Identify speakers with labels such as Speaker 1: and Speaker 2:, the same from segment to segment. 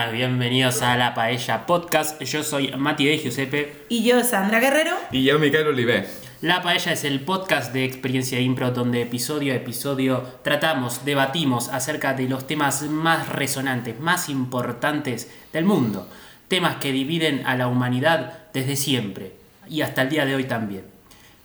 Speaker 1: buenas, bienvenidos a La Paella Podcast. Yo soy Mati de Giuseppe.
Speaker 2: Y yo, Sandra Guerrero.
Speaker 3: Y yo, Micael Olivé.
Speaker 1: La Paella es el podcast de Experiencia Impro donde episodio a episodio tratamos, debatimos acerca de los temas más resonantes, más importantes del mundo. Temas que dividen a la humanidad desde siempre y hasta el día de hoy también.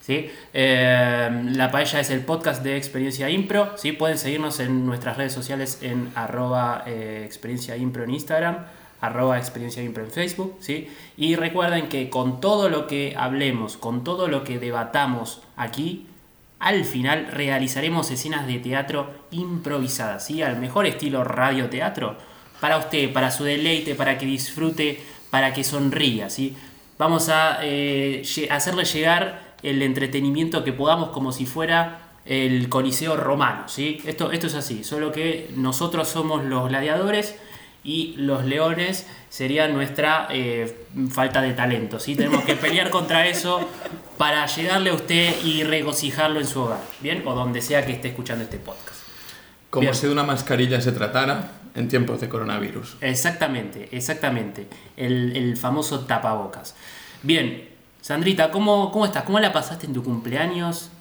Speaker 1: ¿Sí? Eh, la Paella es el podcast de Experiencia Impro. ¿sí? Pueden seguirnos en nuestras redes sociales en arroba eh, Experiencia Impro en Instagram, arroba Experiencia Impro en Facebook. ¿sí? Y recuerden que con todo lo que hablemos, con todo lo que debatamos aquí, al final realizaremos escenas de teatro improvisadas, ¿sí? al mejor estilo radioteatro, para usted, para su deleite, para que disfrute, para que sonría. ¿sí? Vamos a eh, hacerle llegar el entretenimiento que podamos como si fuera el Coliseo romano, ¿sí? Esto, esto es así, solo que nosotros somos los gladiadores y los leones serían nuestra eh, falta de talento, ¿sí? Tenemos que pelear contra eso para llegarle a usted y regocijarlo en su hogar, ¿bien? O donde sea que esté escuchando este podcast.
Speaker 3: Como si de una mascarilla se tratara en tiempos de coronavirus.
Speaker 1: Exactamente, exactamente. El, el famoso tapabocas. Bien, Sandrita, ¿cómo, ¿cómo estás? ¿Cómo la pasaste en tu cumpleaños?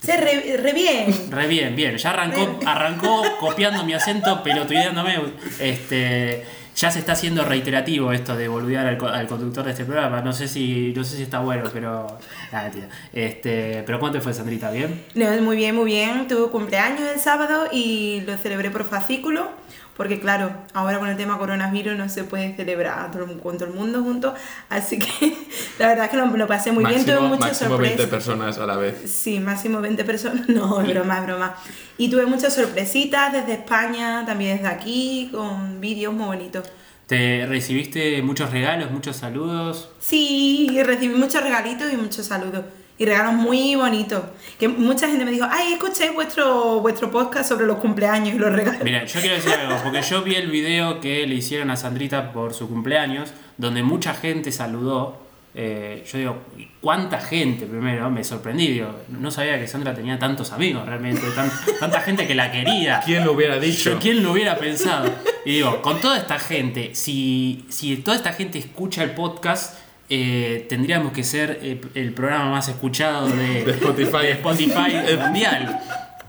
Speaker 2: Sí, re, re, bien.
Speaker 1: Re bien, bien. Ya arrancó, arrancó copiando mi acento, pelotudeándome. Este, ya se está haciendo reiterativo esto de boludear al, al, conductor de este programa. No sé si, no sé si está bueno, pero. Nada, tía. Este, pero ¿cómo te fue, Sandrita? ¿Bien?
Speaker 2: No, muy bien, muy bien. Tuve cumpleaños el sábado y lo celebré por fascículo porque claro, ahora con el tema coronavirus no se puede celebrar con todo el mundo juntos, así que la verdad es que lo, lo pasé muy
Speaker 3: máximo,
Speaker 2: bien, tuve muchas
Speaker 3: máximo
Speaker 2: sorpresas.
Speaker 3: 20 personas a la vez.
Speaker 2: Sí, máximo 20 personas, no, es broma, es broma. Y tuve muchas sorpresitas desde España, también desde aquí, con vídeos muy bonitos.
Speaker 1: ¿Te recibiste muchos regalos, muchos saludos?
Speaker 2: Sí, recibí muchos regalitos y muchos saludos y regalos muy bonitos. Que mucha gente me dijo, ay, escuché vuestro, vuestro podcast sobre los cumpleaños y los regalos.
Speaker 1: Mira, yo quiero decir algo, porque yo vi el video que le hicieron a Sandrita por su cumpleaños, donde mucha gente saludó. Eh, yo digo, ¿cuánta gente? Primero, me sorprendí, digo, no sabía que Sandra tenía tantos amigos realmente, tan, tanta gente que la quería.
Speaker 3: ¿Quién lo hubiera dicho?
Speaker 1: Yo, ¿Quién lo hubiera pensado? Y digo, con toda esta gente, si, si toda esta gente escucha el podcast, eh, tendríamos que ser el, el, programa más escuchado de,
Speaker 3: de Spotify,
Speaker 1: de Spotify mundial.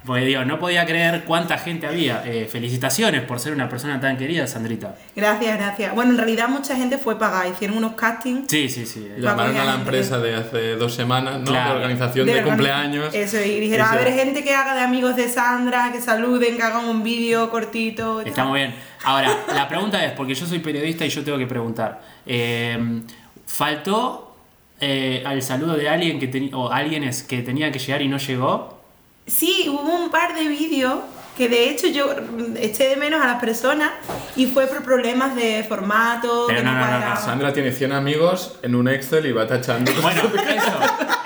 Speaker 1: Porque digo, no podía creer cuánta gente había. Eh, felicitaciones por ser una persona tan querida, Sandrita.
Speaker 2: Gracias, gracias. Bueno, en realidad mucha gente fue pagada, hicieron unos castings.
Speaker 1: Sí, sí, sí.
Speaker 3: Llamaron a la empresa de hace dos semanas, ¿no? Claro. De organización de, de cumpleaños.
Speaker 2: Eso, y dijeron, a ver, gente que haga de amigos de Sandra, que saluden, que hagan un vídeo cortito.
Speaker 1: Está muy bien. Ahora, la pregunta es, porque yo soy periodista y yo tengo que preguntar. Eh, ¿Faltó eh, al saludo de alguien que o alguienes que tenía que llegar y no llegó?
Speaker 2: Sí, hubo un par de vídeos que de hecho yo eché de menos a las personas y fue por problemas de formato.
Speaker 1: Pero no, no, no, no,
Speaker 3: Sandra tiene 100 amigos en un Excel y va tachando.
Speaker 1: Bueno, eso,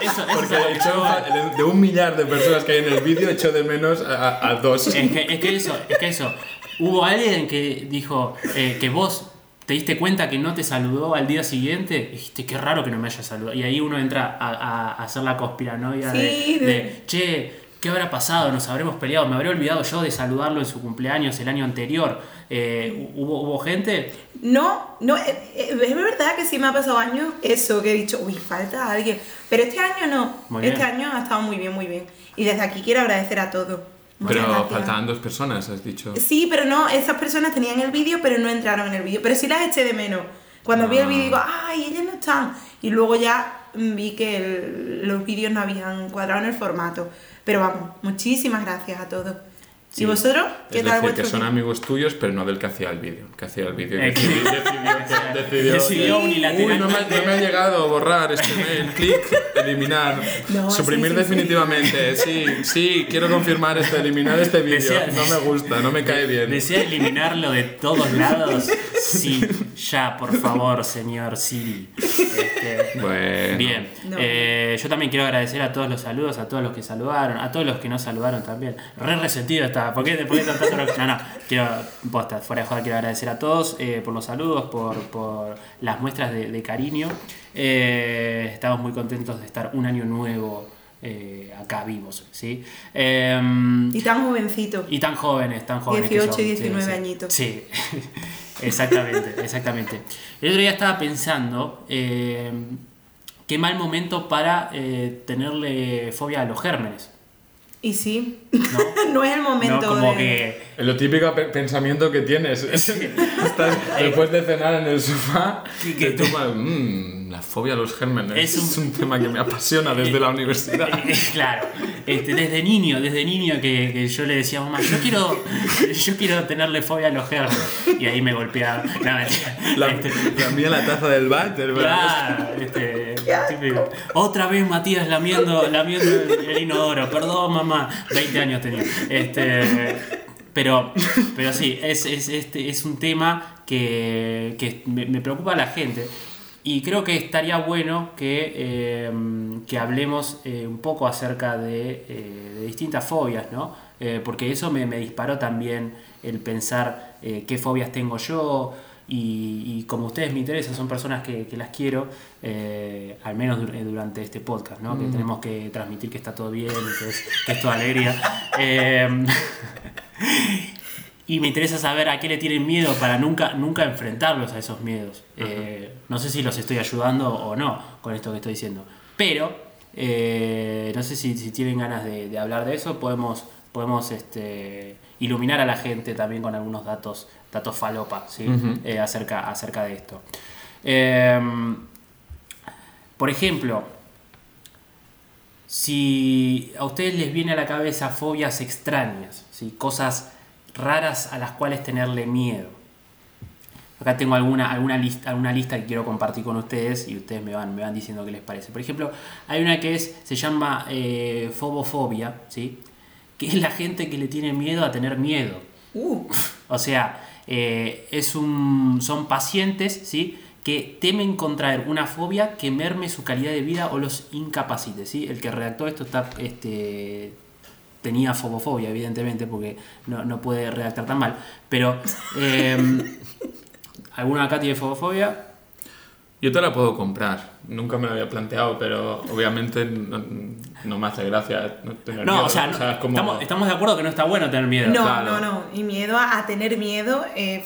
Speaker 1: eso,
Speaker 3: Porque
Speaker 1: eso
Speaker 3: echó, de un millar de personas que hay en el vídeo, echó de menos a, a dos.
Speaker 1: Es que, es que eso, es que eso. Hubo alguien que dijo eh, que vos te diste cuenta que no te saludó al día siguiente, dijiste, qué raro que no me haya saludado. Y ahí uno entra a, a, a hacer la conspiranoia
Speaker 2: sí,
Speaker 1: de, de, che, ¿qué habrá pasado? Nos habremos peleado, me habré olvidado yo de saludarlo en su cumpleaños el año anterior. Eh, ¿hubo, ¿Hubo gente?
Speaker 2: No, no, es, es verdad que sí me ha pasado años eso, que he dicho, uy, falta alguien. Pero este año no,
Speaker 1: Muy
Speaker 2: este
Speaker 1: bien.
Speaker 2: año ha estado muy bien, muy bien. Y desde aquí quiero agradecer a todos.
Speaker 3: Pero faltaban dos personas, has dicho.
Speaker 2: Sí, pero no, esas personas tenían el vídeo, pero no entraron en el vídeo. Pero sí las eché de menos. Cuando vi el vídeo digo, ay, ellas no están. Y luego ya vi que el- los vídeos no habían cuadrado en el formato. Pero vamos, muchísimas gracias a todos.
Speaker 1: Sí.
Speaker 2: ¿Y vosotros? ¿Qué
Speaker 3: Es
Speaker 2: tal
Speaker 3: decir, que son amigos tuyos, pero no del que hacía el vídeo. Que hacía el vídeo.
Speaker 1: Eh,
Speaker 3: Decidió, decidió, decidió, Uy, no me, no me ha llegado borrar este mail. Clic, eliminar.
Speaker 2: No,
Speaker 3: suprimir
Speaker 2: sí, sí,
Speaker 3: definitivamente. Sí, sí, quiero confirmar esto, eliminar este vídeo. No me gusta, no me cae bien.
Speaker 1: ¿Desea eliminarlo de todos lados? Sí, ya, por favor, señor Siri. Este,
Speaker 3: Bueno.
Speaker 1: Bien,
Speaker 2: No.
Speaker 1: Eh, yo también quiero agradecer a todos los saludos, a todos los que saludaron, a todos los que no saludaron también. Re resentido está, ¿por qué, por qué tanto No, no, quiero, posta, fuera de joda, quiero agradecer a todos eh, por los saludos, por, por las muestras de, de cariño. Eh, estamos muy contentos de estar un año nuevo eh, acá vivos, ¿sí? Em,
Speaker 2: Y tan jovencito.
Speaker 1: y tan jóvenes, tan jóvenes. que
Speaker 2: 18
Speaker 1: son,
Speaker 2: y 19
Speaker 1: sí, sí.
Speaker 2: añitos.
Speaker 1: Sí. Exactamente, exactamente. El otro día estaba pensando qué mal momento para tenerle fobia a los gérmenes.
Speaker 2: Y sí,
Speaker 1: No,
Speaker 2: no es el momento
Speaker 1: no como
Speaker 2: de...
Speaker 1: que
Speaker 3: lo típico pe- pensamiento que tienes. Estás después de cenar en el sofá y
Speaker 1: que-
Speaker 3: tú vas, "Mm, la fobia a los gérmenes.
Speaker 1: Es
Speaker 3: Es
Speaker 1: un-
Speaker 3: tema que me apasiona desde la universidad.
Speaker 1: claro, este, desde niño, desde niño que, que yo le decía a mamá, yo quiero, yo quiero tenerle fobia a los gérmenes. Y ahí me golpeaba. No.
Speaker 3: La,
Speaker 1: Este,
Speaker 3: la mía la taza del váter, ¿verdad?
Speaker 1: Claro, este. Otra vez Matías lamiendo, el, inodoro. Perdón, mamá. 20 años tenía. Este, pero, pero sí, es, es, este, es un tema que, que me, preocupa a la gente. Y creo que estaría bueno que, eh, que hablemos eh, un poco acerca de, eh, de distintas fobias, ¿no? Eh, porque eso me, me disparó también el pensar qué fobias tengo yo, y, y como ustedes me interesan, son personas que, que las quiero, eh, al menos eh, durante este podcast, ¿no? que tenemos que transmitir que está todo bien, que es, que es toda alegría. Eh, y me interesa saber a qué le tienen miedo para nunca, nunca enfrentarlos a esos miedos. Eh, no sé si los estoy ayudando o no con esto que estoy diciendo, pero no sé si, si tienen ganas de, de hablar de eso, podemos, podemos este, iluminar a la gente también con algunos datos, datos falopa ¿sí? Eh, acerca, acerca de esto. Em, por ejemplo, si a ustedes les viene a la cabeza fobias extrañas, ¿sí? cosas raras a las cuales tenerle miedo. Acá tengo alguna, alguna, lista, alguna lista que quiero compartir con ustedes y ustedes me van, me van diciendo qué les parece. Por ejemplo, hay una que es, se llama eh, fobofobia, ¿sí? Que es la gente que le tiene miedo a tener miedo.
Speaker 2: Uh,
Speaker 1: O sea, eh, es un, son pacientes ¿sí? que temen contraer una fobia que merme su calidad de vida o los incapacite. ¿sí? El que redactó esto está, este, tenía fobofobia, evidentemente, porque no, no puede redactar tan mal. Pero, eh, ¿alguno acá tiene fobofobia?
Speaker 3: Yo te la puedo comprar. Nunca me lo había planteado, pero obviamente no, no me hace gracia no tener
Speaker 1: No,
Speaker 3: miedo.
Speaker 1: o sea, no-
Speaker 3: es como-
Speaker 1: estamos, estamos de acuerdo que no está bueno tener miedo.
Speaker 2: no,
Speaker 3: claro.
Speaker 2: no, no. Y miedo a, a tener miedo es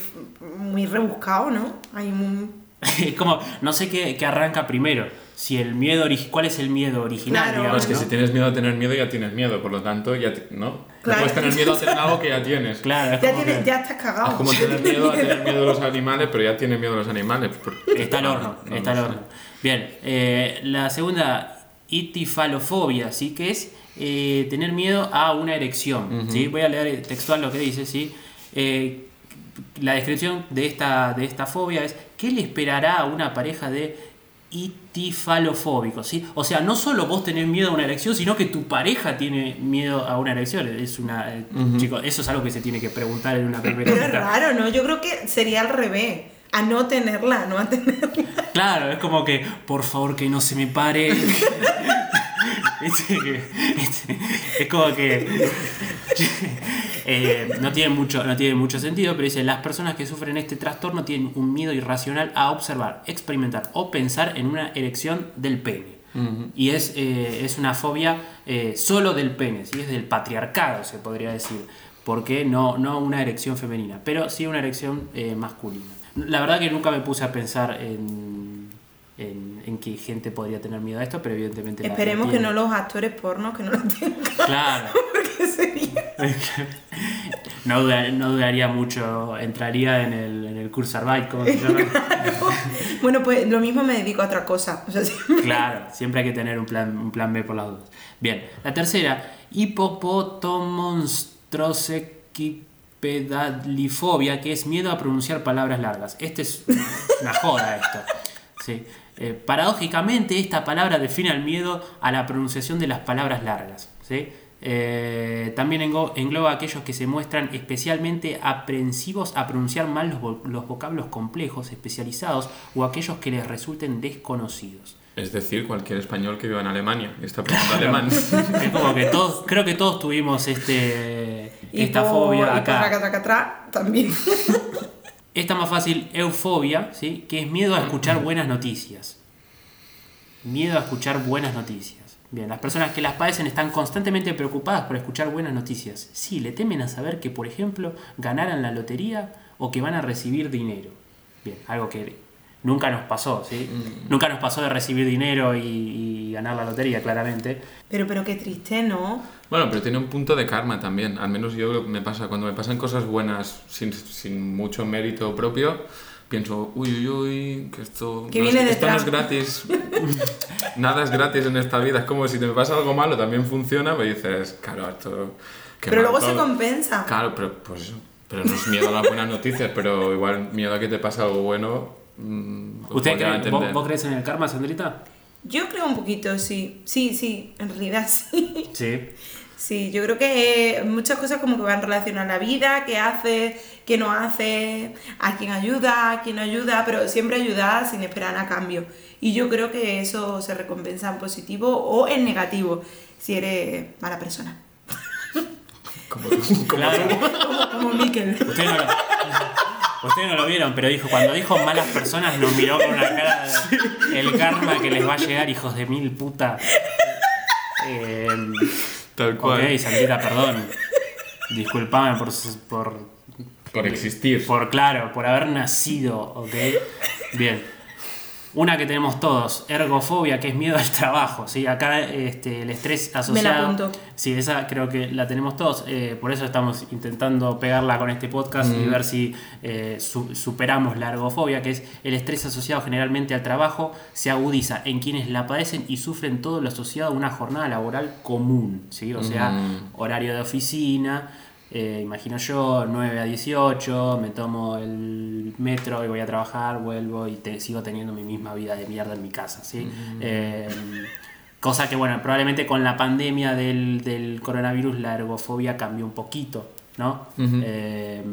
Speaker 2: muy rebuscado, ¿no? Hay un...
Speaker 1: Es como, no sé qué, qué arranca primero. Si el miedo ¿Cuál es el miedo original?
Speaker 2: Claro.
Speaker 1: digamos,
Speaker 3: Es que
Speaker 1: ¿no?
Speaker 3: si tienes miedo a tener miedo, ya tienes miedo, por lo tanto, ya ¿no?
Speaker 2: Claro.
Speaker 3: No puedes tener miedo a tener algo que ya tienes.
Speaker 1: Claro, es
Speaker 2: Ya,
Speaker 1: como
Speaker 2: tienes,
Speaker 1: que-
Speaker 2: ya estás cagado.
Speaker 3: Es como tener miedo a tener miedo a los animales, pero ya tienes miedo a los animales.
Speaker 1: Está al horno,
Speaker 3: No,
Speaker 1: está
Speaker 3: sé.
Speaker 1: horno. Bien, eh, la segunda, itifalofobia, ¿sí? Que es eh, tener miedo a una erección, ¿sí? Voy a leer textual lo que dice, ¿sí? Eh, la descripción de esta, de esta fobia es ¿qué le esperará a una pareja de itifalofóbicos? ¿sí? O sea, no solo vos tenés miedo a una erección, sino que tu pareja tiene miedo a una erección. Es una, eh, chicos, eso es algo que se tiene que preguntar en una primera
Speaker 2: Pero es
Speaker 1: cita.
Speaker 2: raro, ¿no? Yo creo que sería al revés. A no tenerla, no a tenerla.
Speaker 1: Claro, es como que, por favor, que no se me pare. Es como que eh, no, tiene mucho, no tiene mucho sentido, pero dice, las personas que sufren este trastorno tienen un miedo irracional a observar, experimentar o pensar en una erección del pene. Y es, eh, es una fobia eh, solo del pene, ¿sí? es del patriarcado, se podría decir, porque no, no una erección femenina, pero sí una erección eh, masculina. La verdad que nunca me puse a pensar en, en, en que gente podría tener miedo a esto, pero evidentemente... la
Speaker 2: Esperemos que no los actores pornos que no lo tengan.
Speaker 1: Claro.
Speaker 2: Porque sería...
Speaker 1: No, duda- no dudaría mucho, entraría en el, en el curso Arbeit, ¿cómo se llama?
Speaker 2: Bueno, pues lo mismo me dedico a otra cosa. O sea, sí.
Speaker 1: Claro, siempre hay que tener un plan, un plan B por las dudas. Bien, la tercera, hipopotomonstrosecipedalifobia, que es miedo a pronunciar palabras largas. Este es una joda esto. Sí. Eh, paradójicamente, esta palabra define el miedo a la pronunciación de las palabras largas. ¿sí? Eh, también engloba a aquellos que se muestran especialmente aprensivos a pronunciar mal los vocablos complejos, especializados o aquellos que les resulten desconocidos.
Speaker 3: Es decir, cualquier español que viva en Alemania y está aprendiendo alemán.
Speaker 1: Es como que todos, creo que todos tuvimos este, esta fobia
Speaker 2: y
Speaker 1: acá.
Speaker 2: traca, traca, tra, también.
Speaker 1: Esta más fácil, eufobia, ¿sí? que es miedo a escuchar buenas noticias. Miedo a escuchar buenas noticias. Bien, las personas que las padecen están constantemente preocupadas por escuchar buenas noticias. Sí, le temen a saber que, por ejemplo, ganaran la lotería o que van a recibir dinero. Bien, algo que nunca nos pasó, ¿sí?
Speaker 3: Mm.
Speaker 1: Nunca nos pasó de recibir dinero y, y ganar la lotería, claramente.
Speaker 2: Pero, pero qué triste, ¿no?
Speaker 3: Bueno, pero tiene un punto de karma también. Al menos yo me pasa, cuando me pasan cosas buenas sin, sin mucho mérito propio, pienso, uy, uy, uy, que esto, no,
Speaker 2: viene
Speaker 3: es,
Speaker 2: de
Speaker 3: esto no es gratis. Nada es gratis en esta vida. Es como si te pasa algo malo, también funciona, pero dices, claro, esto... qué
Speaker 2: pero
Speaker 3: mal
Speaker 2: luego se
Speaker 3: todo".
Speaker 2: compensa.
Speaker 3: Claro, pero pues eso. Pero no es miedo a las buenas noticias, pero igual miedo a que te pase algo bueno. Mm,
Speaker 1: ¿Usted cree- vos, vos crees en el karma, Sandrita?
Speaker 2: Yo creo un poquito, sí. Sí, sí, en realidad sí.
Speaker 1: Sí.
Speaker 2: Sí, yo creo que muchas cosas como que van relacionadas a la vida, qué hace, qué no hace, a quién ayuda, a quién no ayuda, pero siempre ayudar sin esperar a cambio. Y yo creo que eso se recompensa en positivo o en negativo, si eres mala persona.
Speaker 3: Como tú, como
Speaker 1: Claro.
Speaker 2: Como, como
Speaker 1: no, lo, ustedes no lo vieron, pero dijo, cuando dijo malas personas nos miró con una cara de el karma que les va a llegar, hijos de mil puta. Eh,
Speaker 3: Tal cual.
Speaker 1: ok, Sandrita, perdón. Disculpame por, por,
Speaker 3: Por existir.
Speaker 1: por, claro, por haber nacido, ok. Bien. Una que tenemos todos, ergofobia, que es miedo al trabajo, ¿sí? Acá este, el estrés asociado...
Speaker 2: apunto.
Speaker 1: Sí, esa creo que la tenemos todos, eh, por eso estamos intentando pegarla con este podcast y ver si eh, su- superamos la ergofobia, que es el estrés asociado generalmente al trabajo, se agudiza en quienes la padecen y sufren todo lo asociado a una jornada laboral común, ¿sí? O sea,
Speaker 3: Mm.
Speaker 1: horario de oficina, eh, imagino yo, 9 a 18, me tomo el metro y voy a trabajar, vuelvo y te, sigo teniendo mi misma vida de mierda en mi casa, ¿sí? Eh, cosa que, bueno, probablemente con la pandemia del, del coronavirus la ergofobia cambió un poquito, ¿no? Eh,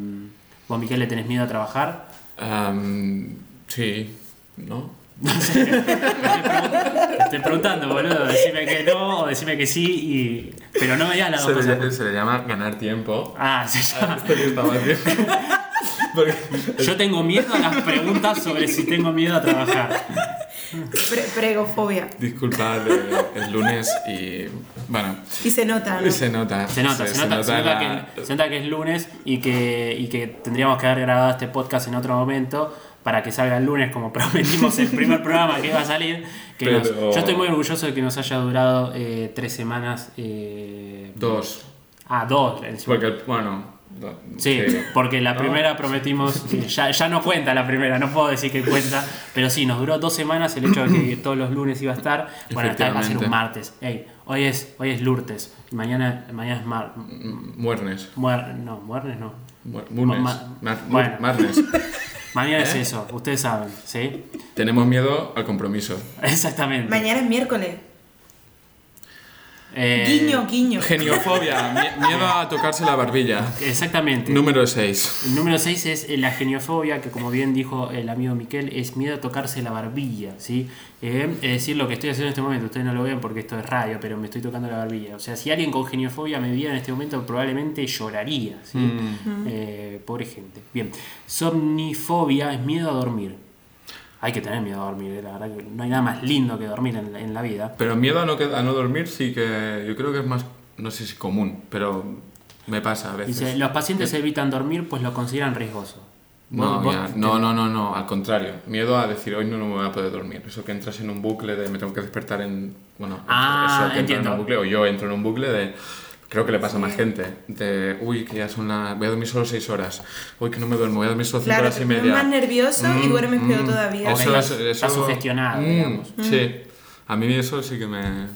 Speaker 1: ¿Vos, Miquel, le tenés miedo a trabajar?
Speaker 3: Sí, ¿no?
Speaker 1: No sé, te estoy, preguntando, boludo, decime que no o decime que sí, y... pero no me digas las
Speaker 3: Se
Speaker 1: dos
Speaker 3: le,
Speaker 1: cosas.
Speaker 3: se le llama ganar tiempo.
Speaker 1: Ah, se llama...
Speaker 3: Estaba haciendo. Porque
Speaker 1: Yo tengo miedo a las preguntas sobre si tengo miedo a trabajar.
Speaker 2: Pre- pregofobia.
Speaker 3: Disculpad eh, el lunes y. Bueno,
Speaker 2: Y se nota, ¿no?
Speaker 3: se nota.
Speaker 1: Se nota, se, nota, se, nota
Speaker 3: la-
Speaker 1: que, se nota que es lunes y que, y que tendríamos que haber grabado este podcast en otro momento para que salga el lunes como prometimos el primer programa que iba a salir. Que nos-
Speaker 3: Pero-
Speaker 1: yo estoy muy orgulloso de que nos haya durado eh, tres semanas. eh,
Speaker 3: Dos.
Speaker 1: Ah, dos. encima.
Speaker 3: Porque, bueno. do-
Speaker 1: Sí, porque la
Speaker 3: ¿No?
Speaker 1: primera prometimos, que ya, ya no cuenta la primera, no puedo decir que cuenta, pero sí, nos duró dos semanas el hecho de que todos los lunes iba a estar. Bueno, esta vez va a ser un martes. Ey, hoy es, hoy es Lourdes, y mañana, mañana es mar,
Speaker 3: Muernes.
Speaker 1: muer- no, Muernes no.
Speaker 3: Muer- Munes.
Speaker 1: Ma-
Speaker 3: Mar-
Speaker 1: bueno. Mañana es
Speaker 3: ¿Eh?
Speaker 1: eso, ustedes saben, ¿sí?
Speaker 3: Tenemos miedo al compromiso.
Speaker 1: Exactamente.
Speaker 2: Mañana es miércoles.
Speaker 1: Eh,
Speaker 2: Guiño, guiño.
Speaker 3: Geniofobia. mie- miedo a tocarse la barbilla.
Speaker 1: Exactamente.
Speaker 3: Número 6.
Speaker 1: El número 6 es eh, la geniofobia, que como bien dijo el amigo Miquel, es miedo a tocarse la barbilla, ¿sí? Eh, es decir, lo que estoy haciendo en este momento, ustedes no lo ven porque esto es radio, pero me estoy tocando la barbilla. O sea, si alguien con geniofobia me viera en este momento, probablemente lloraría, ¿sí?
Speaker 3: Mm.
Speaker 1: Eh, pobre gente. Bien, somnifobia es miedo a dormir. Hay que tener miedo a dormir, eh, la verdad que no hay nada más lindo que dormir en, en la vida.
Speaker 3: Pero miedo a no, a no dormir sí que yo creo que es más, no sé si común, pero me pasa a veces.
Speaker 1: Dice, los pacientes evitan dormir pues lo consideran riesgoso.
Speaker 3: No,
Speaker 1: Vos- vos
Speaker 3: ya,
Speaker 1: te-
Speaker 3: no, no, no, no, al contrario. Miedo a decir, hoy no, no me voy a poder dormir. Eso que entras en un bucle de me tengo que despertar en... Bueno,
Speaker 1: Ah,
Speaker 3: eso que
Speaker 1: entiendo.
Speaker 3: en un bucle, o yo entro en un bucle de... Creo que le pasa a más gente. De, uy, que ya son las... Voy a dormir solo 6 horas. Uy, que no me duermo, voy a dormir solo 5
Speaker 2: Claro,
Speaker 3: horas y media.
Speaker 2: pones más nervioso y
Speaker 3: Mm,
Speaker 2: duermes peor
Speaker 3: mm.
Speaker 2: todavía.
Speaker 3: Eso es- eso-
Speaker 1: estás sugestionado,
Speaker 3: Mm,
Speaker 1: digamos.
Speaker 3: Sí. A mí eso sí que me,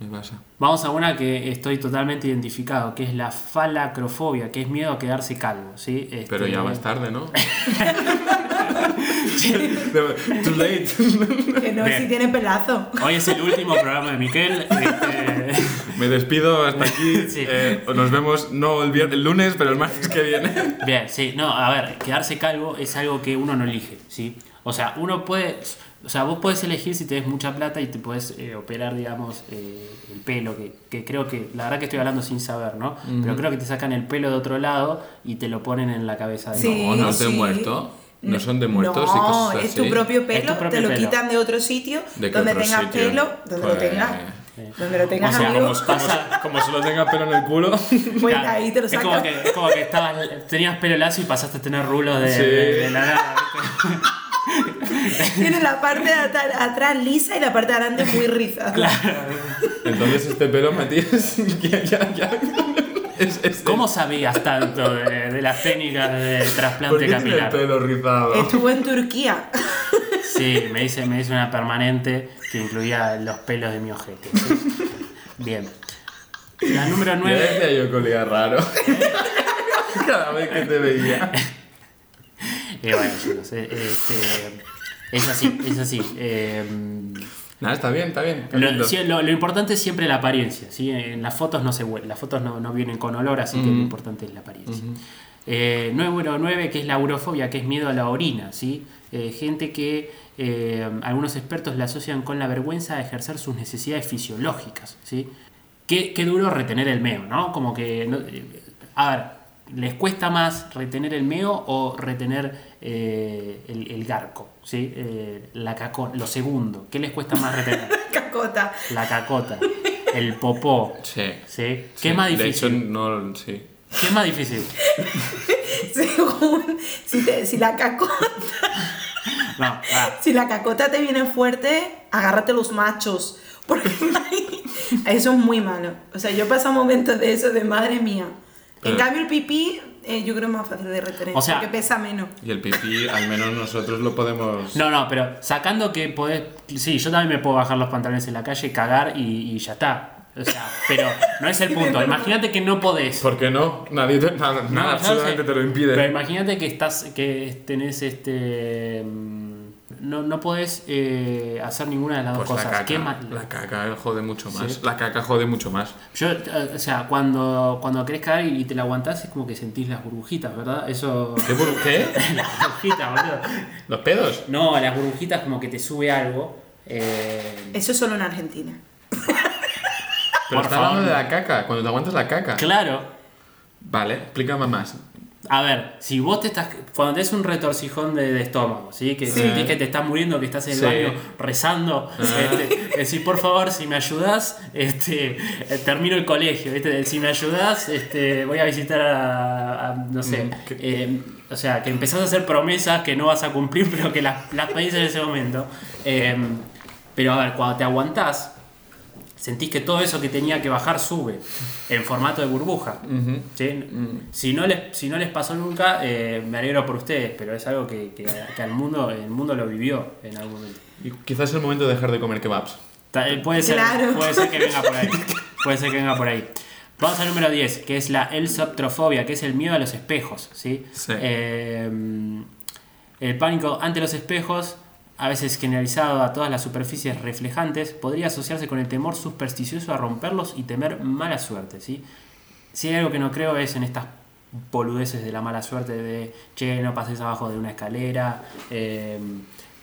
Speaker 3: me pasa.
Speaker 1: Vamos a una que estoy totalmente identificado, que es la falacrofobia, que es miedo a quedarse calvo, ¿sí? Este-
Speaker 3: Pero ya vas tarde, ¿no? Too late.
Speaker 2: Que no,
Speaker 1: Bien.
Speaker 2: si tiene pelazo.
Speaker 1: Hoy es el último programa de Miquel. este,
Speaker 3: Me despido hasta aquí.
Speaker 1: Sí.
Speaker 3: Eh, nos vemos no el, vier- el lunes, pero el martes que viene.
Speaker 1: Bien, sí, no, a ver, quedarse calvo es algo que uno no elige, ¿sí? O sea, uno puede, o sea, vos puedes elegir si tenés mucha plata y te puedes eh, operar, digamos, eh, el pelo, que, que creo que, la verdad que estoy hablando sin saber, ¿no? Pero creo que te sacan el pelo de otro lado y te lo ponen en la cabeza de
Speaker 2: Sí,
Speaker 3: No, no de
Speaker 2: sí.
Speaker 3: muerto. No son de muertos y
Speaker 2: no,
Speaker 3: cosas
Speaker 2: es
Speaker 3: así.
Speaker 2: tu propio
Speaker 1: Es
Speaker 2: pelo,
Speaker 1: tu propio
Speaker 2: te lo
Speaker 1: pelo.
Speaker 2: quitan de otro sitio,
Speaker 3: ¿De qué
Speaker 2: donde
Speaker 3: otro
Speaker 2: tengas
Speaker 3: sitio?
Speaker 2: pelo, donde lo
Speaker 3: Pues,
Speaker 2: tengas.
Speaker 1: Eh,
Speaker 2: Donde lo tengas
Speaker 3: O sea,
Speaker 2: amigo,
Speaker 3: como, como, como solo tenga pelo en el culo.
Speaker 2: pues
Speaker 1: claro,
Speaker 2: ahí te lo
Speaker 1: es como
Speaker 2: sacas.
Speaker 1: que, es como que estabas, tenías pelo lacio y pasaste a tener rulos de,
Speaker 3: Sí.
Speaker 1: de- de la nada.
Speaker 2: Tiene la parte de ata- atrás lisa y la parte de adelante muy rizada.
Speaker 3: Entonces este pelo, Matías, ya, ya, ya. Es, es,
Speaker 1: ¿Cómo sabías tanto de, de las técnicas de
Speaker 3: ¿Por
Speaker 1: trasplante
Speaker 3: qué tiene el
Speaker 1: capilar?
Speaker 3: pelo rizado?
Speaker 2: Estuvo en Turquía.
Speaker 1: Sí, me hice, me hice una permanente que incluía los pelos de mi ojete. ¿sí? Bien. La número
Speaker 3: Ya
Speaker 1: 9.
Speaker 3: decía yo olía raro. Cada vez que te veía.
Speaker 1: Eh, bueno, chicos, eh, este, es así, es así. eh,
Speaker 3: Nada, está bien, está bien. está
Speaker 1: lo,
Speaker 3: lindo.
Speaker 1: sí, lo- lo importante es siempre la apariencia. ¿sí? En las fotos no se las fotos no, no vienen con olor, así que lo importante es la apariencia. Eh, número 9, que es la urofobia, que es miedo a la orina. ¿sí? Eh, gente que eh, algunos expertos la asocian con la vergüenza de ejercer sus necesidades fisiológicas. ¿sí? Qué, qué duro retener el meo, ¿no? Como que. no- eh, a ver, ¿les cuesta más retener el meo o retener eh, el, el garco? ¿sí? Eh, la caco, lo segundo. ¿Qué les cuesta más retener?
Speaker 2: Cacota.
Speaker 1: La cacota, el popó.
Speaker 3: Sí.
Speaker 1: ¿sí? ¿Qué
Speaker 3: Sí,
Speaker 1: es más
Speaker 3: De hecho,
Speaker 1: difícil?
Speaker 3: no, sí.
Speaker 1: ¿Qué es más difícil?
Speaker 2: Según si, te- si la cacota,
Speaker 1: No, ah,
Speaker 2: si la cacota te viene fuerte, agárrate los machos. Porque eso es muy malo. O sea, yo he pasado momentos de eso de madre mía. En cambio, el pipí, eh, yo creo más fácil de retener.
Speaker 1: O sea-
Speaker 2: porque pesa menos.
Speaker 3: Y el pipí, al menos nosotros lo podemos.
Speaker 1: No, no, pero sacando que podés. Sí, yo también me puedo bajar los pantalones en la calle, cagar y, y ya está. O sea, pero no es el punto. Imagínate que no podés.
Speaker 3: ¿Por qué no? Nadie te- nada,
Speaker 1: No,
Speaker 3: nada absolutamente
Speaker 1: sé.
Speaker 3: te lo impide.
Speaker 1: Pero imagínate que estás, que tenés este. mm, No, no podés eh, hacer ninguna de las
Speaker 3: Pues
Speaker 1: dos
Speaker 3: la
Speaker 1: cosas.
Speaker 3: caca,
Speaker 1: ¿Qué más?
Speaker 3: la caca jode mucho más.
Speaker 1: Sí.
Speaker 3: La caca jode mucho más.
Speaker 1: Yo, eh, o sea, cuando, cuando querés cagar y te la aguantás es como que sentís las burbujitas, ¿verdad? Eso.
Speaker 3: ¿Qué? bur- ¿Qué?
Speaker 1: las burbujitas, boludo.
Speaker 3: ¿Los pedos?
Speaker 1: No, las burbujitas como que te sube algo. eh,
Speaker 2: Eso es solo en Argentina.
Speaker 3: Pero
Speaker 1: Por
Speaker 3: está hablando de la caca, cuando te aguantas la caca.
Speaker 1: claro.
Speaker 3: Vale, explícame más.
Speaker 1: A ver, si vos te estás. Cuando tenés un retorcijón de, de estómago, ¿sí? Que
Speaker 3: Sí.
Speaker 1: sentís que te estás muriendo, que estás en el
Speaker 3: Sí.
Speaker 1: baño rezando, este, decís, por favor, si me ayudás, este, eh, termino el colegio, ¿viste? Si me ayudás, este, voy a visitar a. a- no sé.
Speaker 3: Mm,
Speaker 1: eh, o sea, que empezás a hacer promesas que no vas a cumplir, pero que las, las pedís en ese momento. Eh, pero a ver, cuando te aguantás, sentís que todo eso que tenía que bajar sube en formato de burbuja. ¿sí? Si, no les, si no les pasó nunca, eh, me alegro por ustedes, pero es algo que, que, que al mundo, el mundo lo vivió en algún momento.
Speaker 3: Y quizás es el momento de dejar de comer kebabs.
Speaker 1: Eh, Puede ser,
Speaker 2: Claro.
Speaker 1: puede ser que venga por ahí. Puede ser que venga por ahí. Vamos al número 10, que es la elsoptrofobia, que es el miedo a los espejos. ¿sí?
Speaker 3: Sí.
Speaker 1: Eh, el pánico ante los espejos, a veces generalizado a todas las superficies reflejantes, podría asociarse con el temor supersticioso a romperlos y temer mala suerte. ¿sí? Si hay algo que no creo es en estas boludeces de la mala suerte de, che, no pases abajo de una escalera, eh,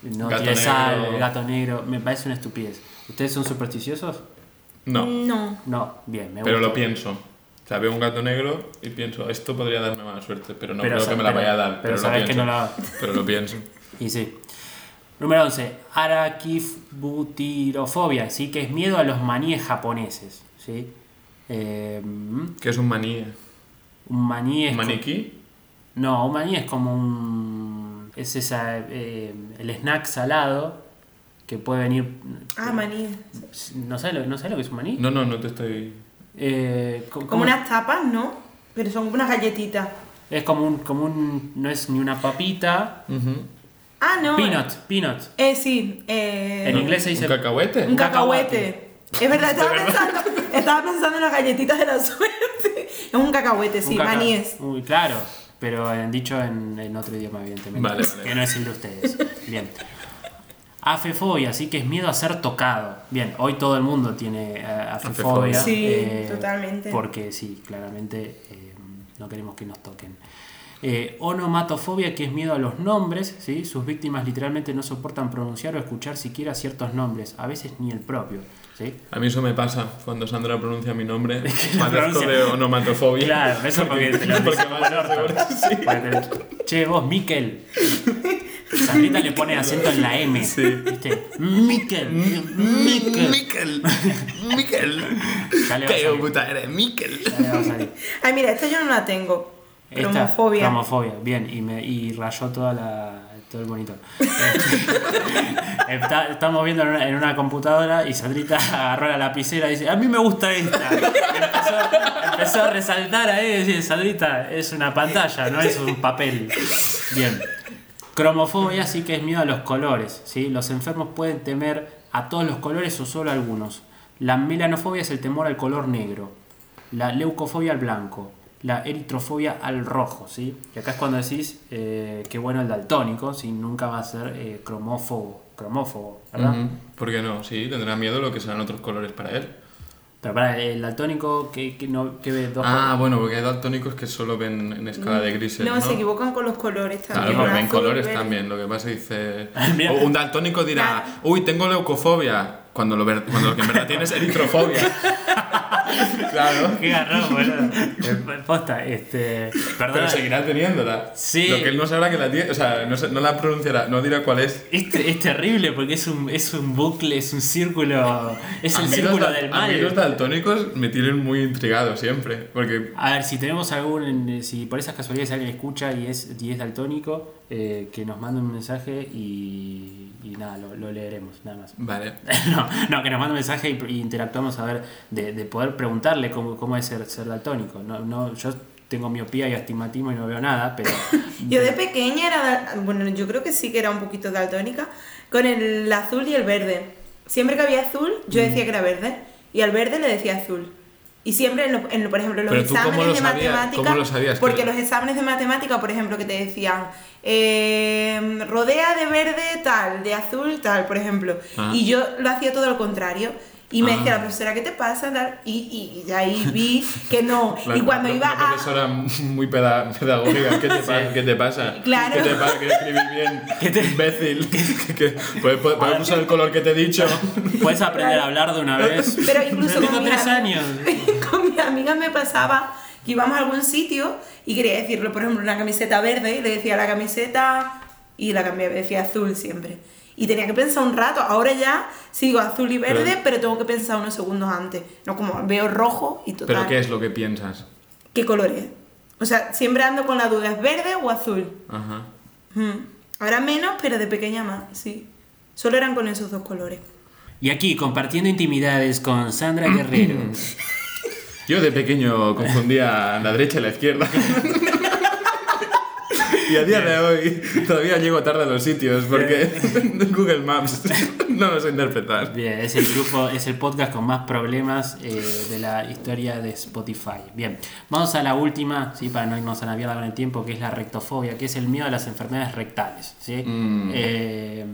Speaker 1: no
Speaker 3: Gato
Speaker 1: tires sal, gato negro, me parece una estupidez. ¿Ustedes son supersticiosos?
Speaker 3: No,
Speaker 2: No.
Speaker 1: No, bien, me
Speaker 3: pero
Speaker 1: gusta.
Speaker 3: lo pienso. O sea, veo un gato negro y pienso, esto podría darme mala suerte, pero no
Speaker 1: Pero
Speaker 3: creo que me la vaya a dar.
Speaker 1: pero
Speaker 3: Pero,
Speaker 1: sabes
Speaker 3: lo
Speaker 1: que no la-
Speaker 3: Pero lo pienso.
Speaker 1: Y sí. Número 11. Arakifutirofobia, ¿sí? que es miedo a los maníes japoneses. ¿sí? Eh,
Speaker 3: ¿Qué es un maní?
Speaker 1: un maní es.
Speaker 3: ¿Un maniquí?
Speaker 1: No, un maní es como un. Es esa, eh, el snack salado que puede venir.
Speaker 2: Ah, maní.
Speaker 1: ¿No sabes lo, ¿no sabes lo que es un maní?
Speaker 3: No, no, no te estoy...
Speaker 1: Eh, co-
Speaker 2: Como
Speaker 1: ¿cómo-
Speaker 2: unas tapas, ¿no? Pero son unas galletitas.
Speaker 1: Es como un, como un. No es ni una papita.
Speaker 2: Ah, no.
Speaker 1: Peanut, peanut.
Speaker 2: Eh, sí. eh,
Speaker 1: En inglés se dice.
Speaker 3: ¿Un cacahuete?
Speaker 2: Un cacahuete. Es verdad, estaba pensando, estaba pensando en las galletitas de la suerte. Es un cacahuete, sí,
Speaker 1: Un caca-
Speaker 2: maníes.
Speaker 1: Uy, claro, pero en- dicho en, en otro idioma, evidentemente.
Speaker 3: Vale, vale.
Speaker 1: Que no es el de ustedes. Bien. Afefobia, así que es miedo a ser tocado. Bien, hoy todo el mundo tiene eh, afefobia.
Speaker 2: Sí, totalmente.
Speaker 1: Porque sí, claramente eh, no queremos que nos toquen. Eh, onomatofobia, que es miedo a los nombres, ¿sí? sus víctimas literalmente no soportan pronunciar o escuchar siquiera ciertos nombres, a veces ni el propio. ¿sí?
Speaker 3: A mí eso me pasa cuando Sandra pronuncia mi nombre. Padezco
Speaker 1: pronuncia-
Speaker 3: de onomatofobia.
Speaker 1: Claro, eso porque te lo
Speaker 3: Porque. Sí.
Speaker 1: Porque te- Che, vos, Miquel. Sandrita le pone acento en la M. ¿Viste? Miquel. Miquel.
Speaker 3: Miquel. Miquel.
Speaker 1: A
Speaker 3: Qué puta eres, Miquel.
Speaker 1: Ya le va a salir.
Speaker 2: Ay, mira, esta yo no la tengo.
Speaker 1: Esta,
Speaker 2: Cromofobia.
Speaker 1: Cromofobia, bien, y, me, y rayó toda la, todo el monitor. Está- estamos viendo en una, en una computadora y Sandrita agarró la lapicera y dice, a mí me gusta esta. Y empezó, empezó a resaltar ahí y decir, Sandrita, es una pantalla, no es un papel. Bien. Cromofobia sí que es miedo a los colores. ¿sí? Los enfermos pueden temer a todos los colores o solo a algunos. La melanofobia es el temor al color negro. La leucofobia al blanco. La eritrofobia al rojo. ¿sí? Y acá es cuando decís eh, que bueno el daltónico, si nunca va a ser eh, cromófobo, cromófobo, ¿verdad?
Speaker 3: Ujú. ¿Por qué no? Sí, tendrá miedo lo que sean otros colores para él.
Speaker 1: Pero para el daltónico que, que no que ve dos
Speaker 3: Ah, bueno, porque hay daltónicos que solo ven en escala de grises.
Speaker 2: No,
Speaker 3: No,
Speaker 2: se equivocan con los colores
Speaker 3: Claro,
Speaker 2: también.
Speaker 3: pues ven
Speaker 2: azul,
Speaker 3: colores
Speaker 2: verde.
Speaker 3: también. Lo que pasa es que dice. Un daltónico dirá, uy, tengo leucofobia. Cuando lo, ver- cuando lo que en verdad tiene es eritrofobia. claro.
Speaker 1: Qué garrón, boludo. Eh, Posta, este. Perdona.
Speaker 3: Pero seguirá teniéndola.
Speaker 1: Sí.
Speaker 3: Lo que él no sabrá que la tiene. O sea, no, no la pronunciará, no dirá cuál es.
Speaker 1: Es, es terrible porque es un, es un bucle, es un círculo. Es
Speaker 3: A
Speaker 1: el
Speaker 3: los
Speaker 1: círculo del
Speaker 3: A mí los
Speaker 1: mal.
Speaker 3: daltónicos me tienen muy intrigado siempre. Porque.
Speaker 1: A ver, si tenemos algún. Si por esas casualidades alguien escucha y es, y es daltónico, eh, que nos mande un mensaje y, y nada, lo, lo leeremos, nada más.
Speaker 3: Vale.
Speaker 1: no, no, que nos mande un mensaje y, y interactuamos a ver, de, de poder preguntarle cómo, cómo es ser, ser daltónico. No, no, yo tengo miopía y astigmatismo y no veo nada, pero.
Speaker 2: Yo de pequeña era, bueno, yo creo que sí que era un poquito daltónica, con el azul y el verde. Siempre que había azul, yo
Speaker 3: Mm.
Speaker 2: decía que era verde, y al verde le decía azul. Y siempre, en lo- en lo- por ejemplo, en los
Speaker 3: Pero tú, ¿cómo
Speaker 2: exámenes
Speaker 3: lo
Speaker 2: de
Speaker 3: sabías?
Speaker 2: matemática,
Speaker 3: ¿Cómo lo sabías que
Speaker 2: porque los exámenes de matemática, por ejemplo, que te decían, eh, rodea de verde tal, de azul tal, por ejemplo,
Speaker 3: Ah.
Speaker 2: y yo lo hacía todo lo contrario. Y me
Speaker 3: Ah.
Speaker 2: decía la profesora, ¿qué te pasa? Y, y, y ahí vi que no.
Speaker 3: La-
Speaker 2: y cuando
Speaker 3: la-
Speaker 2: iba
Speaker 3: la
Speaker 2: a...
Speaker 3: profesora muy peda- pedagógica, ¿qué te, pasa? ¿qué te pasa?
Speaker 2: Claro.
Speaker 3: ¿Qué te pasa? Que escribís bien,
Speaker 1: ¿Qué te-
Speaker 3: imbécil. Que- ¿Puedes, puedes- puedes usar el color que te he dicho?
Speaker 1: Puedes aprender a hablar de una vez.
Speaker 2: Pero incluso
Speaker 1: Tengo tres años.
Speaker 2: Mis amigas me pasaba que íbamos a algún sitio y quería decirlo, por ejemplo, una camiseta verde, y le decía la camiseta y la cambiaba, decía azul siempre. Y tenía que pensar un rato, ahora ya sí digo azul y verde,
Speaker 3: Pero-
Speaker 2: pero, tengo que pensar unos segundos antes. No como veo rojo y total.
Speaker 3: ¿Pero qué es lo que piensas?
Speaker 2: ¿Qué color es? O sea, siempre ando con la duda, ¿es verde o azul?
Speaker 3: Ajá.
Speaker 2: Hmm. Ahora menos, pero de pequeña más, sí. Solo eran con esos dos colores.
Speaker 1: Y aquí, compartiendo intimidades con Sandra Guerrero.
Speaker 3: Yo de pequeño confundía la derecha y la izquierda. Y a día de hoy todavía llego tarde a los sitios porque Google Maps no lo sé interpretar.
Speaker 1: Bien, es el grupo, es el podcast con más problemas eh, de la historia de Spotify. Bien, vamos a la última, ¿sí? para no irnos a la mierda con el tiempo, que es la rectofobia, que es el miedo a las enfermedades rectales. ¿sí?
Speaker 3: Mm.
Speaker 1: Eh,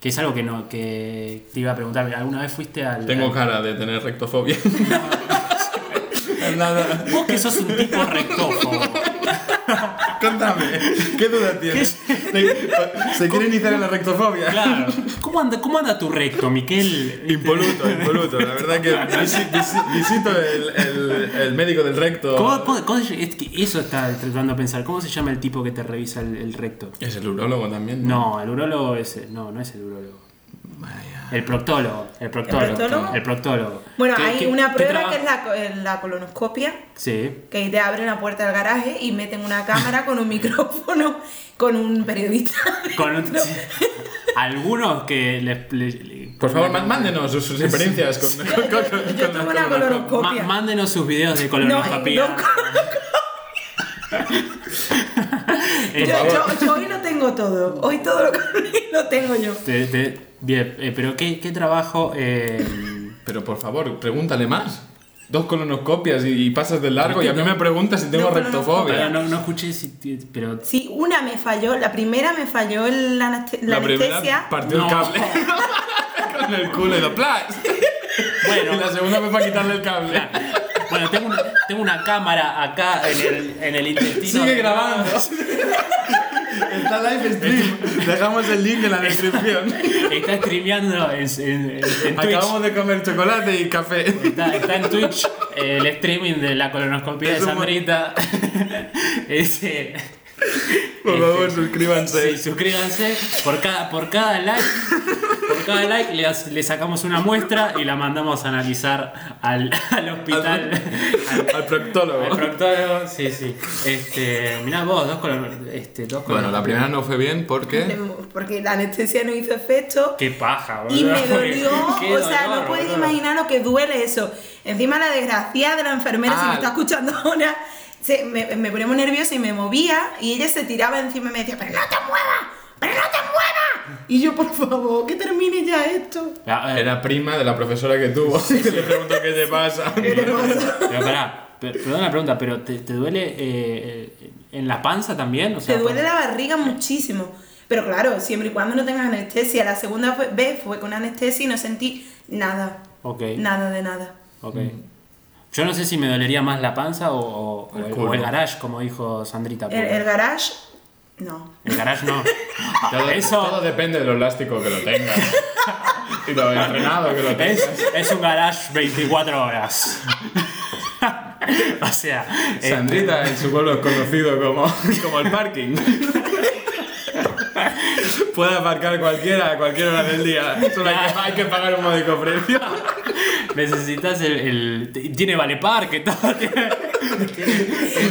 Speaker 1: que es algo que, no, que te iba a preguntar, ¿alguna vez fuiste al...
Speaker 3: Tengo cara de tener rectofobia. Nada.
Speaker 1: Vos que sos un tipo rectófobo.
Speaker 3: Cuéntame, ¿qué duda tienes? ¿Se, se quiere iniciar en la rectofobia?
Speaker 1: Claro. ¿Cómo anda, ¿Cómo anda tu recto, Miquel?
Speaker 3: Impoluto, impoluto. La verdad que visi- visi- visito el, el- el médico del recto.
Speaker 1: ¿Cómo, cómo- cómo se- es que eso está tratando de pensar. ¿Cómo se llama el tipo que te revisa el, el recto?
Speaker 3: Es el urólogo también.
Speaker 1: No, el urólogo es. No, no es el urólogo. El proctólogo. El proctólogo.
Speaker 2: proctólogo?
Speaker 1: El proctólogo.
Speaker 2: Bueno,
Speaker 1: ¿Qué-
Speaker 2: hay
Speaker 1: qué-
Speaker 2: una prueba que es la, eh, la colonoscopia,
Speaker 1: Sí.
Speaker 2: que te abren la puerta del garaje y meten una cámara con un micrófono con un periodista.
Speaker 1: Con un- algunos que les. les- le-
Speaker 3: Por favor, má- mándenos sus, sus experiencias con, con, con- con-
Speaker 2: Yo
Speaker 3: con
Speaker 2: tuve
Speaker 3: la
Speaker 2: una
Speaker 3: colonoscopia.
Speaker 1: mándenos sus videos de
Speaker 2: No,
Speaker 1: colonoscopia.
Speaker 2: no, yo, yo- yo hoy lo tengo todo. Hoy todo lo que lo tengo yo.
Speaker 1: te- te- bien, eh, pero ¿qué, qué trabajo. eh,
Speaker 3: Pero por favor, pregúntale más. Dos colonoscopias y, y pasas de largo y a mí me preguntas si tengo
Speaker 2: No,
Speaker 3: rectofobia.
Speaker 1: No, no escuché si. Pero.
Speaker 2: Sí, una me falló. La primera me falló el aneste- la,
Speaker 3: La primera
Speaker 2: anestesia.
Speaker 3: partió
Speaker 1: No.
Speaker 3: el cable con el culo y lo ¡plas!
Speaker 1: Bueno,
Speaker 3: Y la segunda fue para quitarle el cable.
Speaker 1: Bueno, tengo una, tengo una cámara acá en el, en el intestino.
Speaker 3: Sigue grabando. Está live stream. Dejamos el link en la descripción.
Speaker 1: Está streameando en, en, Twitch.
Speaker 3: Acabamos de comer chocolate y café.
Speaker 1: Está, está en Twitch eh, el streaming de la colonoscopia de
Speaker 3: Es
Speaker 1: Sandrita. Ese-
Speaker 3: Por favor, suscríbanse.
Speaker 1: Sí, suscríbanse. Por cada, por cada like, cada like le, le sacamos una muestra y la mandamos a analizar al, al hospital. al,
Speaker 3: Al proctólogo.
Speaker 1: al proctólogo. Sí, sí. Este, mirá vos, dos color, este, dos
Speaker 3: Bueno, la primera no fue bien porque.
Speaker 2: Porque la anestesia no hizo efecto.
Speaker 1: Qué paja, boludo.
Speaker 2: Y me dolió,
Speaker 1: Qué
Speaker 2: o sea,
Speaker 1: dolor,
Speaker 2: no podéis
Speaker 1: boludo.
Speaker 2: imaginar lo que duele eso. Encima la desgracia de la enfermera, si
Speaker 3: Ah.
Speaker 2: me está escuchando ahora, se- me, me ponía muy nerviosa y me movía y ella se tiraba encima y me decía, pero no te muevas, pero no te muevas. Y yo, por favor, que termine ya esto.
Speaker 1: Eh,
Speaker 3: Era prima de la profesora que tuvo. que le preguntó qué te pasa.
Speaker 1: Pero pará, per- perdón la pregunta, pero ¿te, te duele eh, en la panza también? O sea,
Speaker 2: Te duele la barriga muchísimo. Pero claro, siempre y cuando no tengas anestesia. La segunda vez fue con anestesia y no sentí nada.
Speaker 1: Ok,
Speaker 2: Nada de nada.
Speaker 1: ok. Yo no sé si me dolería más la panza o, o-
Speaker 3: El
Speaker 1: o el, garage, como dijo Sandrita.
Speaker 2: El, el garage, no.
Speaker 1: el garage no.
Speaker 3: Todo,
Speaker 1: Eso-
Speaker 3: todo depende de lo elástico que lo tengas. y lo entrenado que lo tengas.
Speaker 1: Es, es un garage 24 horas. o sea, eh,
Speaker 3: Sandrita en su pueblo es conocido como, como el parking. Puede aparcar cualquiera a cualquier hora del día. Solo hay que, hay que pagar un módico precio.
Speaker 1: necesitas el, el- Tiene vale parque, todo. tiene-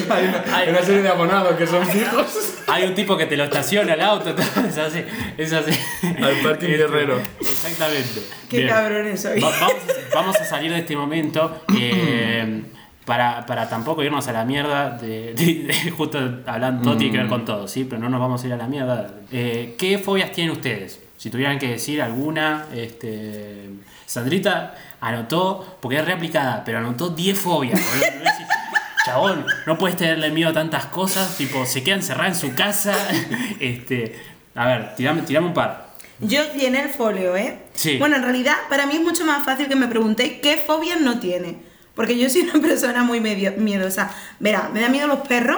Speaker 3: Hay una, hay una serie de abonados que son fijos.
Speaker 1: Hay un tipo que te lo estaciona el auto, todo, es así. Es así.
Speaker 3: Al parking
Speaker 1: Este,
Speaker 3: guerrero.
Speaker 1: Exactamente.
Speaker 2: Qué
Speaker 1: Bien.
Speaker 2: cabrones soy.
Speaker 1: Va- vamos, vamos a salir de este momento eh, para, para tampoco irnos a la mierda. De, de- de- justo hablando, todo tiene que ver con todo, ¿sí? Pero no nos vamos a ir a la mierda. Eh, ¿Qué fobias tienen ustedes? Si tuvieran que decir alguna, este, Sandrita anotó, porque es reaplicada, pero anotó 10 fobias. boludo. Chabón, no puedes tenerle miedo a tantas cosas, tipo, se queda encerrada en su casa. Este, a ver, tirame, tirame un par.
Speaker 2: Yo llené el folio, ¿eh?
Speaker 1: Sí.
Speaker 2: Bueno, en realidad, para mí es mucho más fácil que me preguntéis qué fobias no tiene. Porque yo soy una persona muy medio- miedosa. Verá, me da miedo los perros,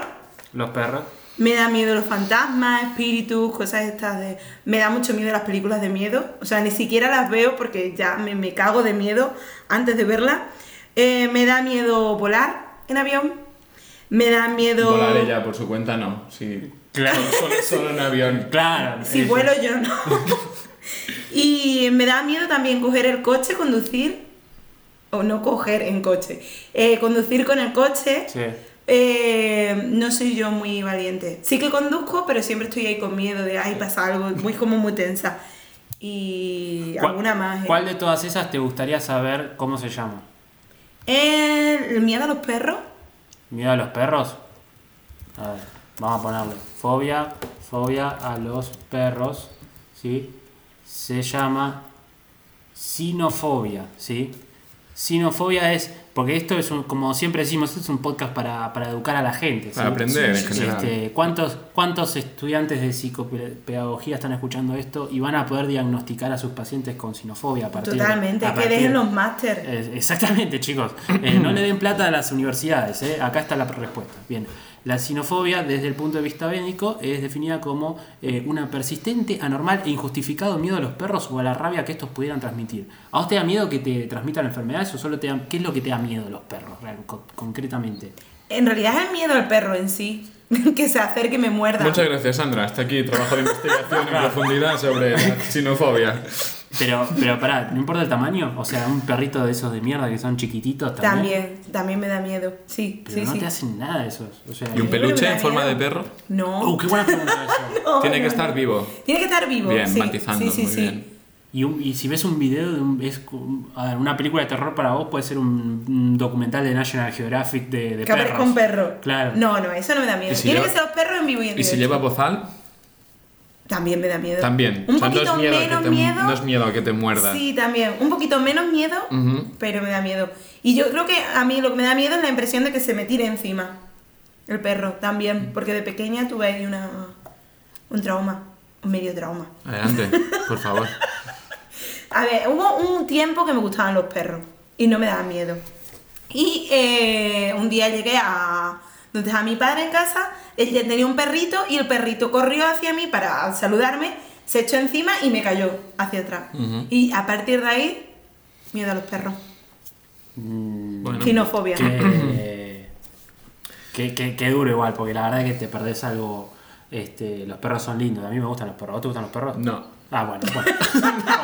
Speaker 1: Los perros.
Speaker 2: me da miedo los fantasmas, espíritus, cosas estas de... Me da mucho miedo las películas de miedo. O sea, ni siquiera las veo porque ya me, me cago de miedo antes de verlas. Eh, me da miedo volar en avión. Me da miedo...
Speaker 3: Volar ella por su cuenta no. Sí.
Speaker 1: Claro.
Speaker 3: Solo, solo en avión.
Speaker 1: Claro.
Speaker 2: Si vuelo yo no. y me da miedo también coger el coche, conducir, o no coger en coche, eh, conducir con el coche.
Speaker 1: Sí.
Speaker 2: eh, no soy yo muy valiente. Sí que conduzco, pero siempre estoy ahí con miedo de, ay, pasa algo, muy como muy tensa. Y
Speaker 1: ¿Cuál-
Speaker 2: alguna más. eh.
Speaker 1: ¿Cuál de todas esas te gustaría saber cómo se llama?
Speaker 2: El miedo a los perros.
Speaker 1: ¿Miedo a los perros? A ver, vamos a ponerle. Fobia, fobia a los perros, ¿sí? Se llama sinofobia, ¿sí? Sinofobia es, porque esto es un, como siempre decimos, esto es un podcast para, para educar a la gente. ¿sí?
Speaker 3: Para aprender en general.
Speaker 1: este, ¿cuántos, ¿Cuántos estudiantes de psicopedagogía están escuchando esto y van a poder diagnosticar a sus pacientes con sinofobia a partir de-
Speaker 2: Totalmente,
Speaker 1: a
Speaker 2: que
Speaker 1: partir-
Speaker 2: dejen los máster.
Speaker 1: eh, Exactamente, chicos. Eh, no le den plata a las universidades. eh. Acá está la respuesta. Bien. La sinofobia, desde el punto de vista médico, es definida como eh, una persistente, anormal e injustificado miedo a los perros o a la rabia que estos pudieran transmitir. ¿A vos te da miedo que te transmitan enfermedades o solo te da, qué es lo que te da miedo a los perros, real- co- concretamente?
Speaker 2: En realidad es el miedo al perro en sí, que se acerque y me muerda.
Speaker 3: Muchas gracias, Sandra. Hasta aquí trabajo de investigación en profundidad sobre la sinofobia.
Speaker 1: Pero, pero pará, ¿no importa el tamaño? O sea, un perrito de esos de mierda que son chiquititos también.
Speaker 2: También, también me da miedo. Sí,
Speaker 1: Pero
Speaker 2: sí,
Speaker 1: no
Speaker 2: sí.
Speaker 1: te hacen nada esos. O sea,
Speaker 3: ¿Y un peluche en forma de perro?
Speaker 2: No.
Speaker 1: Uh, qué buena pregunta eso.
Speaker 2: No,
Speaker 3: Tiene que
Speaker 2: no,
Speaker 3: estar vivo.
Speaker 2: Tiene que estar vivo.
Speaker 3: Bien,
Speaker 2: sí.
Speaker 3: matizando,
Speaker 2: sí, sí,
Speaker 3: muy
Speaker 2: sí.
Speaker 3: bien.
Speaker 1: Y, un- y si ves un video de un, es, a ver, una película de terror para vos puede ser un, un documental de National Geographic de, de
Speaker 2: Que aparezca
Speaker 1: perros.
Speaker 2: un perro.
Speaker 1: Claro.
Speaker 2: No, no, eso no me da miedo.
Speaker 3: ¿Y si
Speaker 2: Tiene
Speaker 3: lleva-
Speaker 2: que ser los perros en vivo y en
Speaker 3: ¿Y si lleva bozal?
Speaker 2: También me da miedo.
Speaker 3: También.
Speaker 2: Un
Speaker 3: O sea, no
Speaker 2: poquito
Speaker 3: miedo
Speaker 2: menos
Speaker 3: te-
Speaker 2: miedo.
Speaker 3: No es miedo a que te muerda.
Speaker 2: Sí, también. Un poquito menos miedo, pero me da miedo. Y yo creo que a mí lo que me da miedo es la impresión de que se me tire encima. El perro también. Porque de pequeña tuve ahí una, un trauma. Un medio trauma.
Speaker 3: Adelante, por favor.
Speaker 2: A ver, hubo un tiempo que me gustaban los perros y no me daban miedo. Y eh, un día llegué a donde estaba mi padre en casa, él ya tenía un perrito y el perrito corrió hacia mí para saludarme, se echó encima y me cayó hacia atrás. Y a partir de ahí, miedo a los perros.
Speaker 1: Mm,
Speaker 3: Bueno,
Speaker 2: Cinofobia.
Speaker 1: que, que, que- que duro igual, porque la verdad es que te perdés algo, Este, los perros son lindos, a mí me gustan los perros. ¿A vos te gustan los perros?
Speaker 3: No.
Speaker 1: Ah, bueno, bueno.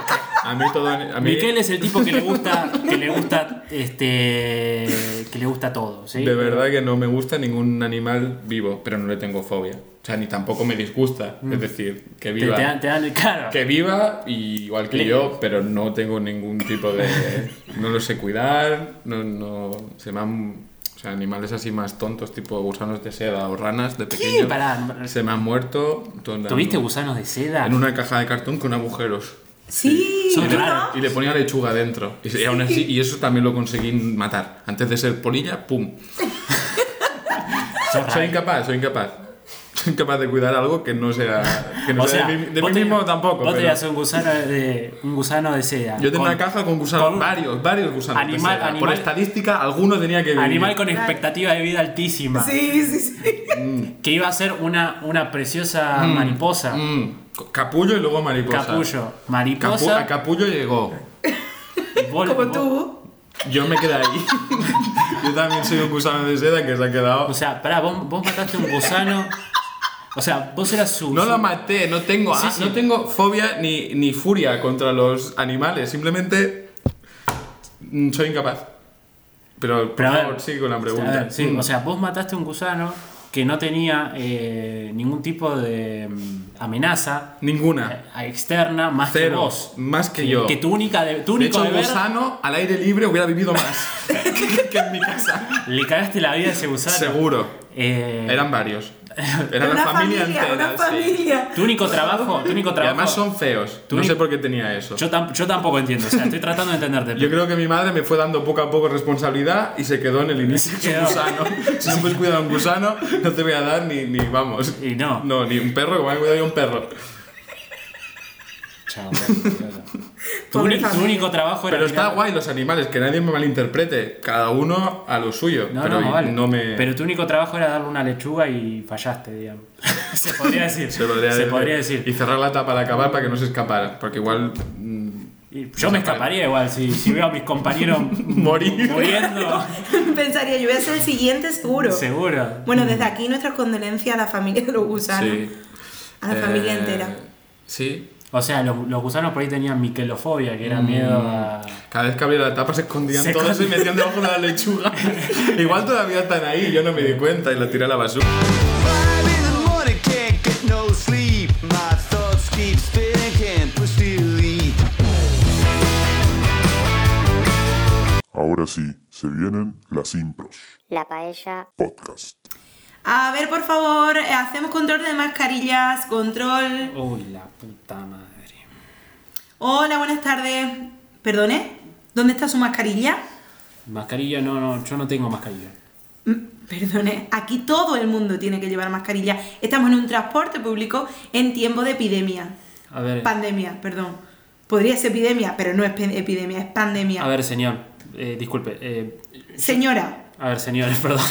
Speaker 3: A mí todo. A mí,
Speaker 1: Miquel es el tipo que le gusta, que le gusta, este, que le gusta todo, ¿sí?
Speaker 3: De verdad que no me gusta ningún animal vivo, pero no le tengo fobia. O sea, ni tampoco me disgusta. Es decir, que viva.
Speaker 1: te dan, te dan- claro.
Speaker 3: Que viva, y igual que
Speaker 1: Le-
Speaker 3: yo, pero no tengo ningún tipo de. No lo sé cuidar, no. no se me han. O sea, animales así más tontos, tipo gusanos de seda o ranas de pequeño.
Speaker 1: Pará,
Speaker 3: Se me han muerto.
Speaker 1: ¿Tuviste gusanos de seda?
Speaker 3: En una caja de cartón con agujeros.
Speaker 2: Sí,
Speaker 1: raros.
Speaker 3: Y le ponía lechuga dentro. Y, y aún así, y eso también lo conseguí matar. Antes de ser polilla, ¡pum! Soy incapaz, soy incapaz. Soy incapaz de cuidar algo que no sea, que no
Speaker 1: O
Speaker 3: sea
Speaker 1: sea,
Speaker 3: de mí, de
Speaker 1: vos
Speaker 3: mí
Speaker 1: te-
Speaker 3: mismo tampoco.
Speaker 1: Vos
Speaker 3: pero-
Speaker 1: tenías un gusano de, un gusano de seda.
Speaker 3: Yo tenía
Speaker 1: Con-
Speaker 3: una caja con gusanos,
Speaker 1: con-
Speaker 3: varios, varios gusanos. de
Speaker 1: Animal-
Speaker 3: seda. Por
Speaker 1: animal-
Speaker 3: estadística, alguno tenía que vivir.
Speaker 1: Animal con expectativa de vida altísima.
Speaker 2: Sí, sí, sí.
Speaker 1: Que iba a ser una, una preciosa mariposa.
Speaker 3: Mm, capullo y luego mariposa.
Speaker 1: Capullo.
Speaker 3: Capu-
Speaker 1: Mariposa.
Speaker 3: a capullo llegó.
Speaker 1: vos-
Speaker 2: Como tú.
Speaker 3: Yo me quedé ahí. Yo también soy un gusano de seda que se ha quedado.
Speaker 1: O sea, pará, vos, vos mataste un gusano. O sea, vos eras su.
Speaker 3: No
Speaker 1: su-
Speaker 3: la maté, no tengo,
Speaker 1: Sí,
Speaker 3: ah,
Speaker 1: sí.
Speaker 3: no tengo fobia ni, ni furia contra los animales, simplemente mm, soy incapaz. Pero, por
Speaker 1: Pero a ver,
Speaker 3: favor, sigue con la
Speaker 1: A
Speaker 3: pregunta.
Speaker 1: ver, sí,
Speaker 3: Mm.
Speaker 1: o sea, vos mataste un gusano que no tenía eh, ningún tipo de mm, amenaza
Speaker 3: Ninguna.
Speaker 1: eh, externa más que
Speaker 3: Cero.
Speaker 1: vos.
Speaker 3: Más que yo.
Speaker 1: Que tu única de, tu
Speaker 3: De
Speaker 1: único
Speaker 3: hecho, un
Speaker 1: deber
Speaker 3: gusano al aire libre hubiera vivido más que en mi casa.
Speaker 1: le cagaste la vida a ese gusano.
Speaker 3: Seguro.
Speaker 1: Eh,
Speaker 3: Eran varios. Era
Speaker 2: una
Speaker 3: la familia,
Speaker 2: familia,
Speaker 3: entera.
Speaker 2: una
Speaker 3: sí.
Speaker 2: familia.
Speaker 1: Tu único trabajo, tu único
Speaker 3: Y
Speaker 1: trabajo.
Speaker 3: además son feos.
Speaker 1: Tu
Speaker 3: No sé por qué tenía eso.
Speaker 1: Yo, tam- yo tampoco entiendo, o sea, estoy tratando de entenderte.
Speaker 3: Yo creo que mi madre me fue dando poco a poco responsabilidad y se quedó en el inicio. Un gusano. Si no puedes cuidar a un gusano, no te voy a dar ni, ni vamos.
Speaker 1: Y no.
Speaker 3: No, ni un perro, voy a cuidar yo a un perro.
Speaker 1: Tu, único trabajo era.
Speaker 3: Pero está
Speaker 1: mirar-
Speaker 3: guay los animales, que nadie me malinterprete. Cada uno a lo suyo.
Speaker 1: No,
Speaker 3: pero
Speaker 1: no, vale.
Speaker 3: no me.
Speaker 1: Pero tu único trabajo era darle una lechuga y fallaste, digamos. se podría decir.
Speaker 3: se podría,
Speaker 1: Se podría decir.
Speaker 3: Y cerrar la tapa al acabar para que no se escapara. Porque igual. mm,
Speaker 1: Y yo me escaparía igual si, si veo a mis compañeros
Speaker 3: Morir.
Speaker 1: muriendo.
Speaker 2: Pensaría, yo voy a ser el siguiente seguro.
Speaker 1: Seguro.
Speaker 2: Bueno, desde aquí nuestras condolencias a la familia de los gusanos.
Speaker 3: sí.
Speaker 2: A la familia
Speaker 3: Eh,
Speaker 2: entera.
Speaker 3: Sí.
Speaker 1: O sea, los, los gusanos por ahí tenían miquelofobia, que era
Speaker 3: Mm.
Speaker 1: miedo a.
Speaker 3: Cada vez que abría la tapa se escondían
Speaker 1: Se
Speaker 3: todos y metían debajo de la lechuga. igual todavía están ahí, yo no me di cuenta y la tiré a la basura.
Speaker 4: Ahora sí, se vienen las impros.
Speaker 5: La paella.
Speaker 4: Podcast.
Speaker 2: A ver, por favor, eh, hacemos control de mascarillas, control.
Speaker 1: Uy, la puta madre.
Speaker 2: Hola, buenas tardes. ¿Perdone? ¿Dónde está su mascarilla?
Speaker 1: Mascarilla, no, no, yo no tengo mascarilla.
Speaker 2: Mm, Perdone, aquí todo el mundo tiene que llevar mascarilla. Estamos en un transporte público en tiempo de epidemia.
Speaker 1: A ver.
Speaker 2: Pandemia, perdón. Podría ser epidemia, pero no es epidemia, es pandemia.
Speaker 1: A ver, señor. eh, disculpe. eh,
Speaker 2: Señora,
Speaker 1: a ver, señores, perdón.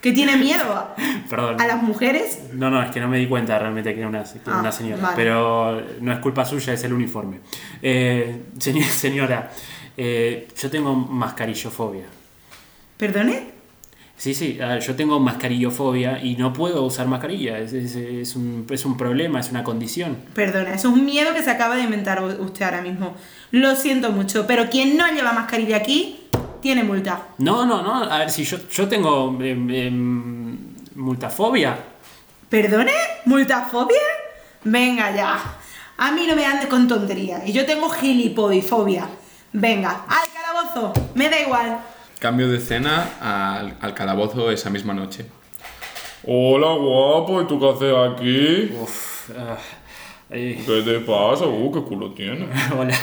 Speaker 2: Que tiene miedo a,
Speaker 1: Perdón.
Speaker 2: a las mujeres.
Speaker 1: No, no, es que no me di cuenta realmente que era una, que era
Speaker 2: Ah,
Speaker 1: una señora.
Speaker 2: vale.
Speaker 1: Pero no es culpa suya, es el uniforme. Eh, señor- señora, eh, yo tengo mascarillofobia.
Speaker 2: ¿Perdone?
Speaker 1: Sí, sí, yo tengo mascarillofobia y no puedo usar mascarilla. Es, es- es un, es un problema, es una condición.
Speaker 2: Perdona, eso es un miedo que se acaba de inventar usted ahora mismo. Lo siento mucho, pero quien no lleva mascarilla aquí tiene multa.
Speaker 1: No, no, no. A ver, si yo, yo tengo em, em, multafobia.
Speaker 2: ¿Perdone? ¿Multafobia? Venga ya. A mí no me ande con tonterías. Y yo tengo gilipodifobia. Venga, al calabozo. Me da igual.
Speaker 3: Cambio de escena al, al calabozo esa misma noche. Hola, guapo, ¿y tú qué haces aquí?
Speaker 1: Uf, ah, eh,
Speaker 3: ¿Qué te pasa? Uh, qué culo tienes.
Speaker 1: hola.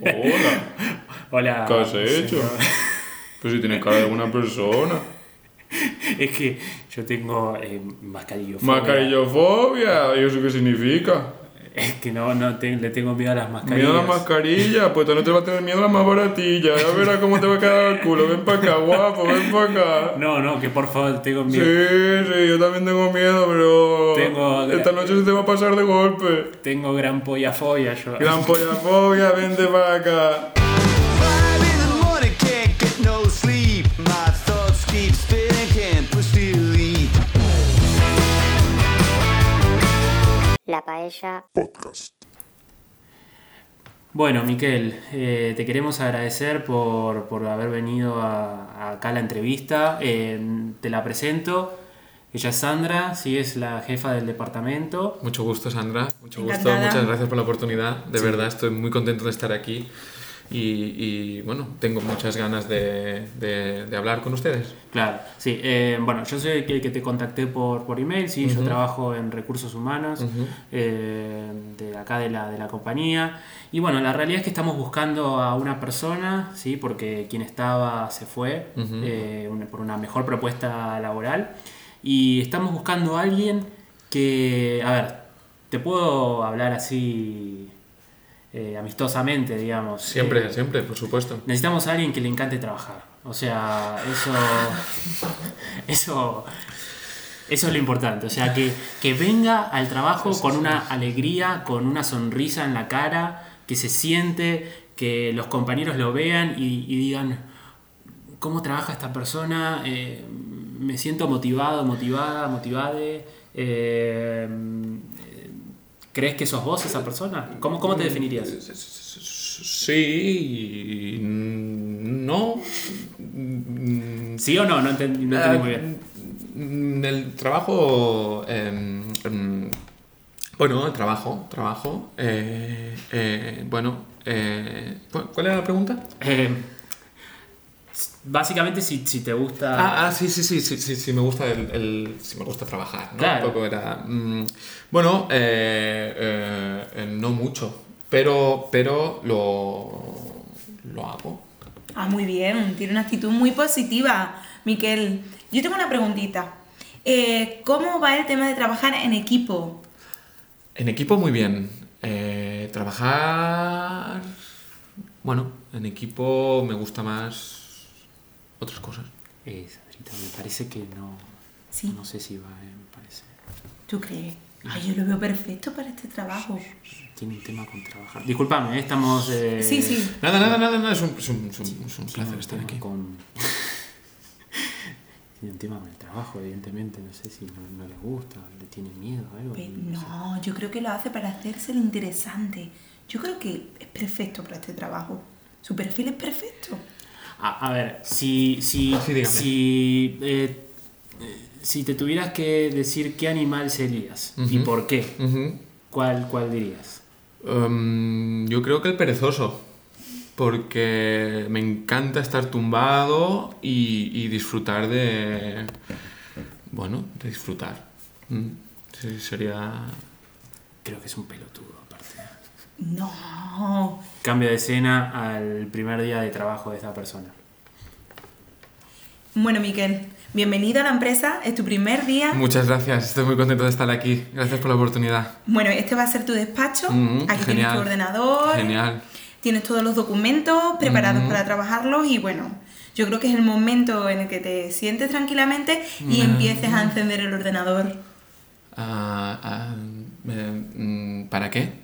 Speaker 3: Hola,
Speaker 1: Hola.
Speaker 3: ¿qué has hecho?
Speaker 1: señor.
Speaker 3: Pues si tienes cara de buena persona.
Speaker 1: Es que yo tengo eh, mascarillofobia.
Speaker 3: Mascarillofobia, ¿y eso qué significa?
Speaker 1: Es que no, no te- le tengo miedo a las mascarillas.
Speaker 3: Miedo a la mascarilla, pues tú no te vas a tener miedo a la más baratilla. Ya verás cómo te va a quedar el culo. Ven para acá, guapo, ven para acá.
Speaker 1: No, no, que por favor tengo
Speaker 3: Sí,
Speaker 1: miedo.
Speaker 3: sí, yo también tengo miedo, pero.
Speaker 1: Tengo-
Speaker 3: Esta noche se te va a pasar de golpe.
Speaker 1: Tengo gran pollafobia yo.
Speaker 3: Gran pollafobia, vente para acá.
Speaker 5: La Paella
Speaker 4: Podcast.
Speaker 1: Bueno, Miquel, eh, te queremos agradecer por, por haber venido a, a acá a la entrevista. Eh, te la presento. Ella es Sandra, sí, es la jefa del departamento.
Speaker 3: Mucho gusto, Sandra. Mucho gusto. Muchas gracias por la oportunidad. De
Speaker 1: Sí.
Speaker 3: verdad, estoy muy contento de estar aquí. Y, y, bueno, tengo muchas ganas de, de- de hablar con ustedes.
Speaker 1: Claro, sí. eh, bueno, yo soy el que, que te contacté por, por email, sí, yo trabajo en recursos humanos eh, de acá de la, de la compañía. Y bueno, la realidad es que estamos buscando a una persona, sí, porque quien estaba se fue eh, una- por una mejor propuesta laboral. Y estamos buscando a alguien que, a ver, te puedo hablar así eh, amistosamente, digamos.
Speaker 3: Siempre,
Speaker 1: Eh,
Speaker 3: siempre, por supuesto.
Speaker 1: Necesitamos a alguien que le encante trabajar. O sea, eso. Eso. Eso es lo importante. O sea, que, que venga al trabajo con una alegría, con una sonrisa en la cara, que se siente, que los compañeros lo vean y, y digan, ¿cómo trabaja esta persona? Eh, me siento motivado, motivada, motivade. Eh, ¿Crees que sos vos esa persona? ¿Cómo, cómo te definirías?
Speaker 3: Sí, y no. Mm,
Speaker 1: ¿Sí o no? No entendí, no entendí muy bien.
Speaker 3: Mm, El trabajo. em, em, bueno, el trabajo, trabajo. eh, eh, bueno, eh, ¿cu- ¿cuál era la pregunta?
Speaker 1: Básicamente, si, si te gusta.
Speaker 3: Ah, ah, sí, sí, sí, sí, sí, sí, me gusta el, el- sí me gusta trabajar, ¿no?
Speaker 1: Claro.
Speaker 3: Un poco era, mm, bueno, eh, eh, eh, no mucho, pero, pero lo, lo hago.
Speaker 2: Ah, muy bien, tiene una actitud muy positiva, Miquel. Yo tengo una preguntita. Eh, ¿Cómo va el tema de trabajar en equipo?
Speaker 3: En equipo muy bien. Eh, trabajar, bueno, en equipo me gusta más otras cosas.
Speaker 1: Eh, Sandrita, me parece que no.
Speaker 2: Sí.
Speaker 1: No sé si va, eh, me parece.
Speaker 2: ¿Tú crees? Ay, yo lo veo perfecto para este trabajo.
Speaker 1: Tiene un tema con trabajar. Disculpame, eh, estamos. eh,
Speaker 2: Sí, sí.
Speaker 3: Nada, nada, nada, nada, es un, es un- es un- es un placer estar aquí.
Speaker 1: con. tiene un tema con el trabajo, evidentemente. No sé si no, no le gusta, le tiene miedo, algo.
Speaker 2: Pe-
Speaker 1: no sé.
Speaker 2: No, yo creo que lo hace para hacerse el interesante. Yo creo que es perfecto para este trabajo. Su perfil es perfecto.
Speaker 1: A, a ver, si. Si,
Speaker 3: Sí,
Speaker 1: si, eh, eh, si te tuvieras que decir qué animal serías y por qué. ¿cuál, cuál dirías?
Speaker 3: Um, yo creo que el perezoso, porque me encanta estar tumbado y, y disfrutar de... Bueno, de disfrutar. Mm, Sí, sería...
Speaker 1: Creo que es un pelotudo.
Speaker 2: No.
Speaker 1: Cambio de escena al primer día de trabajo de esa persona.
Speaker 2: Bueno, Miquel, bienvenido a la empresa. Es tu primer día.
Speaker 3: Muchas gracias, estoy muy contento de estar aquí. Gracias por la oportunidad.
Speaker 2: Bueno, este va a ser tu despacho.
Speaker 3: Mm,
Speaker 2: Aquí tienes tu ordenador.
Speaker 3: Genial.
Speaker 2: Tienes todos los documentos preparados
Speaker 3: Mm.
Speaker 2: para trabajarlos y bueno, yo creo que es el momento en el que te sientes tranquilamente y
Speaker 3: Mm.
Speaker 2: empieces a encender el ordenador.
Speaker 3: Mm, ¿Para qué?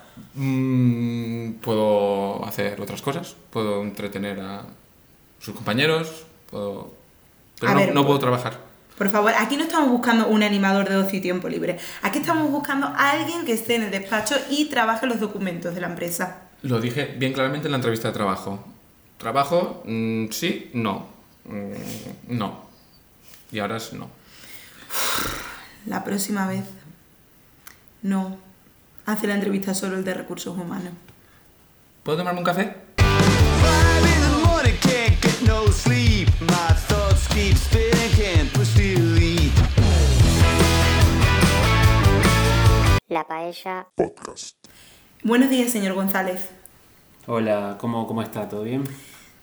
Speaker 3: Mm, puedo hacer otras cosas. Puedo entretener a sus compañeros. Puedo... Pero no,
Speaker 2: ver,
Speaker 3: no puedo trabajar.
Speaker 2: Por favor, aquí no estamos buscando un animador de ocio y tiempo libre. Aquí estamos buscando a alguien que esté en el despacho y trabaje los documentos de la empresa.
Speaker 3: Lo dije bien claramente en la entrevista de trabajo. ¿Trabajo? Mm, sí, no. Mm, no. Y ahora es no.
Speaker 2: La próxima vez. No. Hace la entrevista solo el de recursos humanos.
Speaker 3: ¿Puedo tomarme un café?
Speaker 5: La Paella
Speaker 4: Podcast.
Speaker 2: Buenos días, señor González.
Speaker 1: Hola, ¿cómo, cómo está? ¿Todo bien?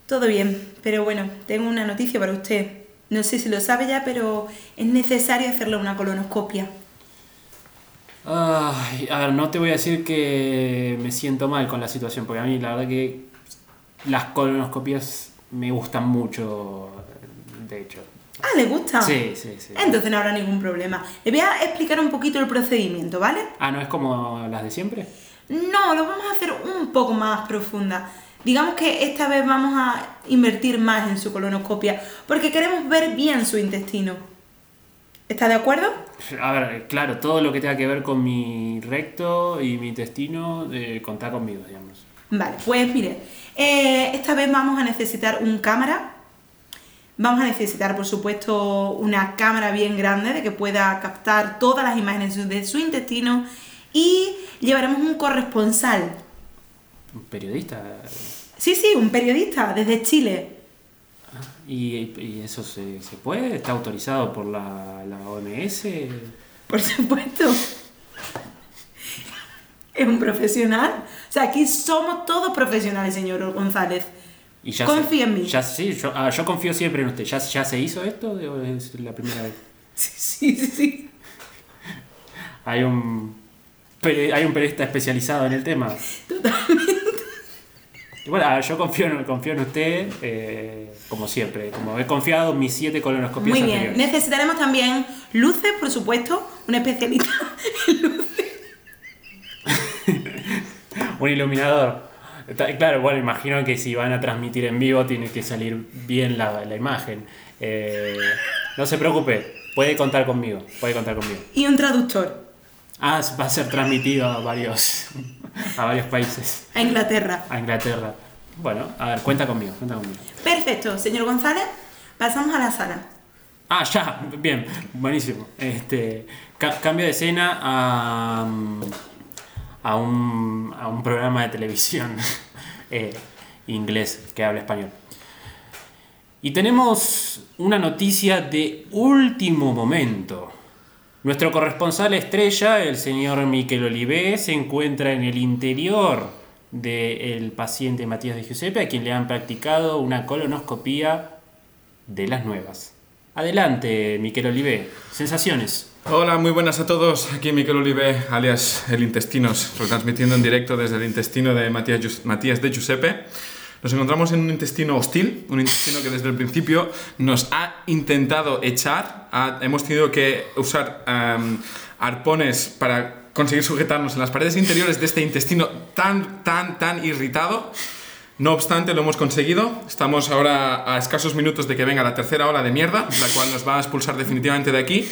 Speaker 2: Todo bien, pero bueno, tengo una noticia para usted. No sé si lo sabe ya, pero es necesario hacerle una colonoscopia.
Speaker 1: Ay, a ver, no te voy a decir que me siento mal con la situación, porque a mí la verdad que las colonoscopias me gustan mucho, de hecho.
Speaker 2: Ah, ¿le gusta?
Speaker 1: Sí, sí, sí.
Speaker 2: Entonces no habrá ningún problema. Le voy a explicar un poquito el procedimiento, ¿vale?
Speaker 1: Ah, ¿no es como las de siempre?
Speaker 2: No, lo vamos a hacer un poco más profunda. Digamos que esta vez vamos a invertir más en su colonoscopia porque queremos ver bien su intestino. ¿Está de acuerdo?
Speaker 1: A ver, claro, todo lo que tenga que ver con mi recto y mi intestino, eh, contá conmigo, digamos.
Speaker 2: Vale, pues mire, eh, esta vez vamos a necesitar un cámara. Vamos a necesitar, por supuesto, una cámara bien grande de que pueda captar todas las imágenes de su intestino y llevaremos un corresponsal.
Speaker 1: Un periodista.
Speaker 2: Sí, sí, un periodista desde Chile.
Speaker 1: ¿Y, y eso se, se puede? ¿Está autorizado por la, la OMS?
Speaker 2: Por supuesto. Es un profesional. O sea, aquí somos todos profesionales, señor González.
Speaker 1: Y ya
Speaker 2: Confía
Speaker 1: se-
Speaker 2: en mí.
Speaker 1: Ya, sí, yo, ah, yo confío siempre en usted. ¿Ya, ¿Ya se hizo esto o es la primera vez?
Speaker 2: Sí, sí, sí.
Speaker 1: Hay un, hay un periodista especializado en el tema. Y bueno, ah, yo confío en, confío en usted, eh, como siempre. Como he confiado en mis siete colonoscopias
Speaker 2: Muy bien.
Speaker 1: anteriores.
Speaker 2: Necesitaremos también luces, por supuesto. Un especialista en luces.
Speaker 1: Un iluminador. Claro, bueno, imagino que si van a transmitir en vivo tiene que salir bien la, la imagen. Eh, no se preocupe, puede contar conmigo, puede contar conmigo.
Speaker 2: Y un traductor.
Speaker 1: Ah, va a ser transmitido a varios, a varios países,
Speaker 2: A Inglaterra.
Speaker 1: a Inglaterra. Bueno, a ver, cuenta conmigo, cuenta conmigo.
Speaker 2: Perfecto, señor González. Pasamos a la sala.
Speaker 1: Ah, ya, bien, buenísimo. Este, ca- cambio de escena a, mm, a, un, a un programa de televisión eh, inglés que habla español. Y tenemos una noticia de último momento. Nuestro corresponsal estrella, el señor Miquel Olivé, se encuentra en el interior del paciente Matías de Giuseppe, a quien le han practicado una colonoscopía de las nuevas. Adelante, Miquel Olivé. Sensaciones.
Speaker 3: Hola, muy buenas a todos. Aquí Miquel Olive, alias El Intestinos, retransmitiendo en directo desde el intestino de Matías, Matías de Giuseppe. Nos encontramos en un intestino hostil, un intestino que desde el principio nos ha intentado echar. Ha- hemos tenido que usar em, arpones para conseguir sujetarnos en las paredes interiores de este intestino tan, tan, tan irritado. No obstante, lo hemos conseguido. Estamos ahora a escasos minutos de que venga la tercera ola de mierda, la cual nos va a expulsar definitivamente de aquí.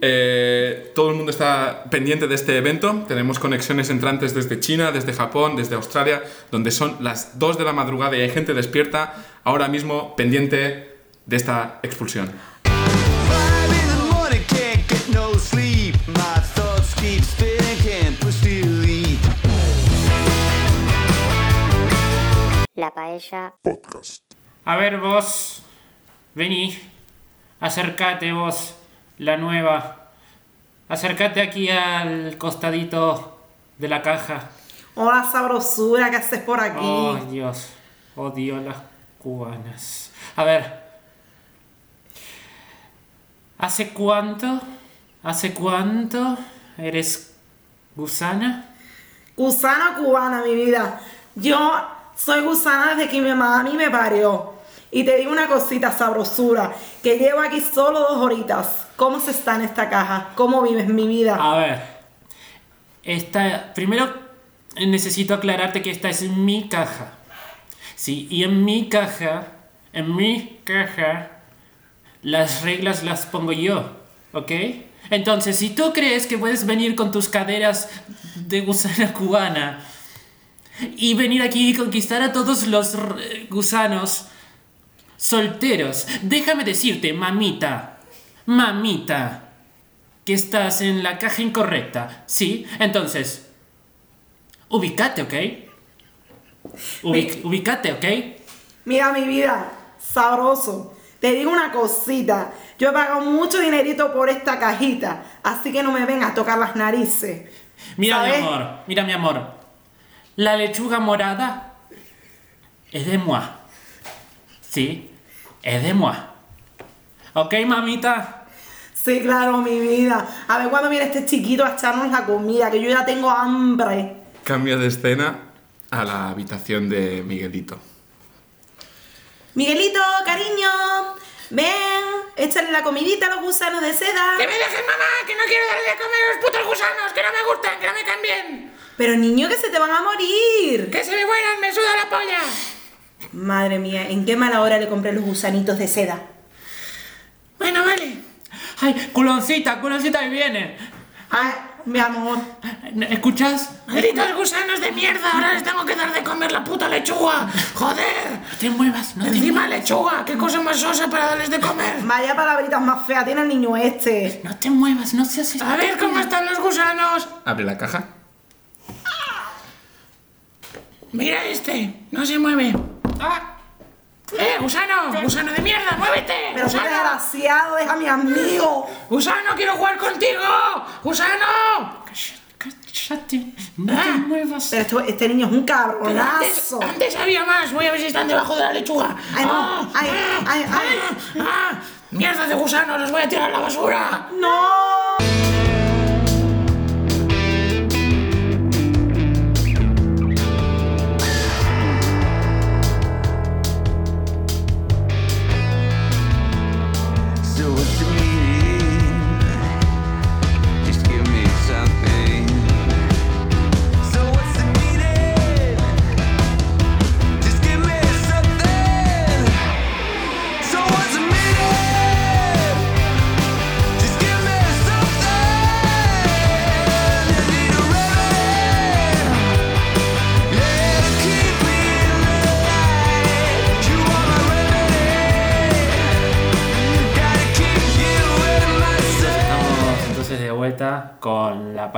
Speaker 3: Eh, todo el mundo está pendiente de este evento. Tenemos conexiones entrantes desde China, desde Japón, desde Australia, donde son las 2 de la madrugada y hay gente despierta ahora mismo pendiente de esta expulsión.
Speaker 5: La paella,
Speaker 4: Podcast.
Speaker 1: A ver vos, vení, acércate vos, la nueva. Acércate aquí al costadito de la caja.
Speaker 2: Hola, sabrosura, ¿qué haces por aquí?
Speaker 1: Oh, Dios, odio las cubanas. A ver, ¿hace cuánto? ¿Hace cuánto eres gusana?
Speaker 2: Gusana cubana, mi vida. Yo soy gusana desde que mi mamá a mí me parió. Y te digo una cosita, sabrosura, que llevo aquí solo dos horitas. ¿Cómo se está en esta caja? ¿Cómo vives mi vida?
Speaker 1: A ver, esta, primero necesito aclararte que esta es mi caja. Sí, y en mi caja, en mi caja, las reglas las pongo yo, ¿ok? Entonces, si tú crees que puedes venir con tus caderas de gusana cubana y venir aquí y conquistar a todos los gusanos solteros, déjame decirte, mamita, mamita, que estás en la caja incorrecta, ¿sí? Entonces, ubicate, ¿ok? Ubic- ubicate, ¿ok?
Speaker 2: Mira mi vida, sabroso. Te digo una cosita. Yo he pagado mucho dinerito por esta cajita. Así que no me vengas a tocar las narices.
Speaker 1: Mira,
Speaker 2: ¿Sabes?
Speaker 1: mi amor, mira, mi amor. La lechuga morada es de moi. ¿Sí? Es de moi. ¿Ok, mamita?
Speaker 2: Sí, claro, mi vida. A ver cuándo viene este chiquito a echarnos la comida, que yo ya tengo hambre.
Speaker 3: Cambia de escena a la habitación de Miguelito.
Speaker 2: Miguelito, cariño, ven, échale la comidita a los gusanos de seda.
Speaker 1: ¡Que me dejes, mamá! ¡Que no quiero darle de comer a los putos gusanos! ¡Que no me gustan! ¡Que no me caen bien!
Speaker 2: Pero niño, que se te van a morir.
Speaker 1: ¡Que se me mueran! ¡Me suda la polla!
Speaker 2: Madre mía, ¿en qué mala hora le compré los gusanitos de seda?
Speaker 1: Bueno, vale. ¡Ay, culoncita! ¡Culoncita ahí viene!
Speaker 2: Ay, mi amor.
Speaker 1: ¿Escuchas? ¡Malditos gusanos de mierda! ¡Ahora les tengo que dar de comer la puta lechuga! ¡Joder! No te muevas, no te Encima lechuga! ¡Qué cosa más sosa para darles de comer!
Speaker 2: Vaya palabritas más feas tiene el niño este.
Speaker 1: No te muevas, no seas A ver cómo están los gusanos.
Speaker 3: Abre la caja.
Speaker 1: Mira este, no se mueve. ¡Ah! ¡Eh, gusano! ¡Gusano de mierda, muévete!
Speaker 2: Pero qué
Speaker 1: ¡Gusano!
Speaker 2: desgraciado, deja a mi amigo.
Speaker 1: ¡Gusano, quiero jugar contigo! ¡Gusano! Cállate, no te muevas.
Speaker 2: Pero esto- este niño es un
Speaker 1: Pero antes,
Speaker 2: cabronazo.
Speaker 1: antes había más, voy a ver si están debajo de la lechuga.
Speaker 2: Ay, no,
Speaker 1: ¡Ah!
Speaker 2: ay,
Speaker 1: ¡Ah!
Speaker 2: ay, ay.
Speaker 1: ¡Ah! ¡Ah! ¡Mierda de gusano, los voy a tirar a la basura!
Speaker 2: ¡No!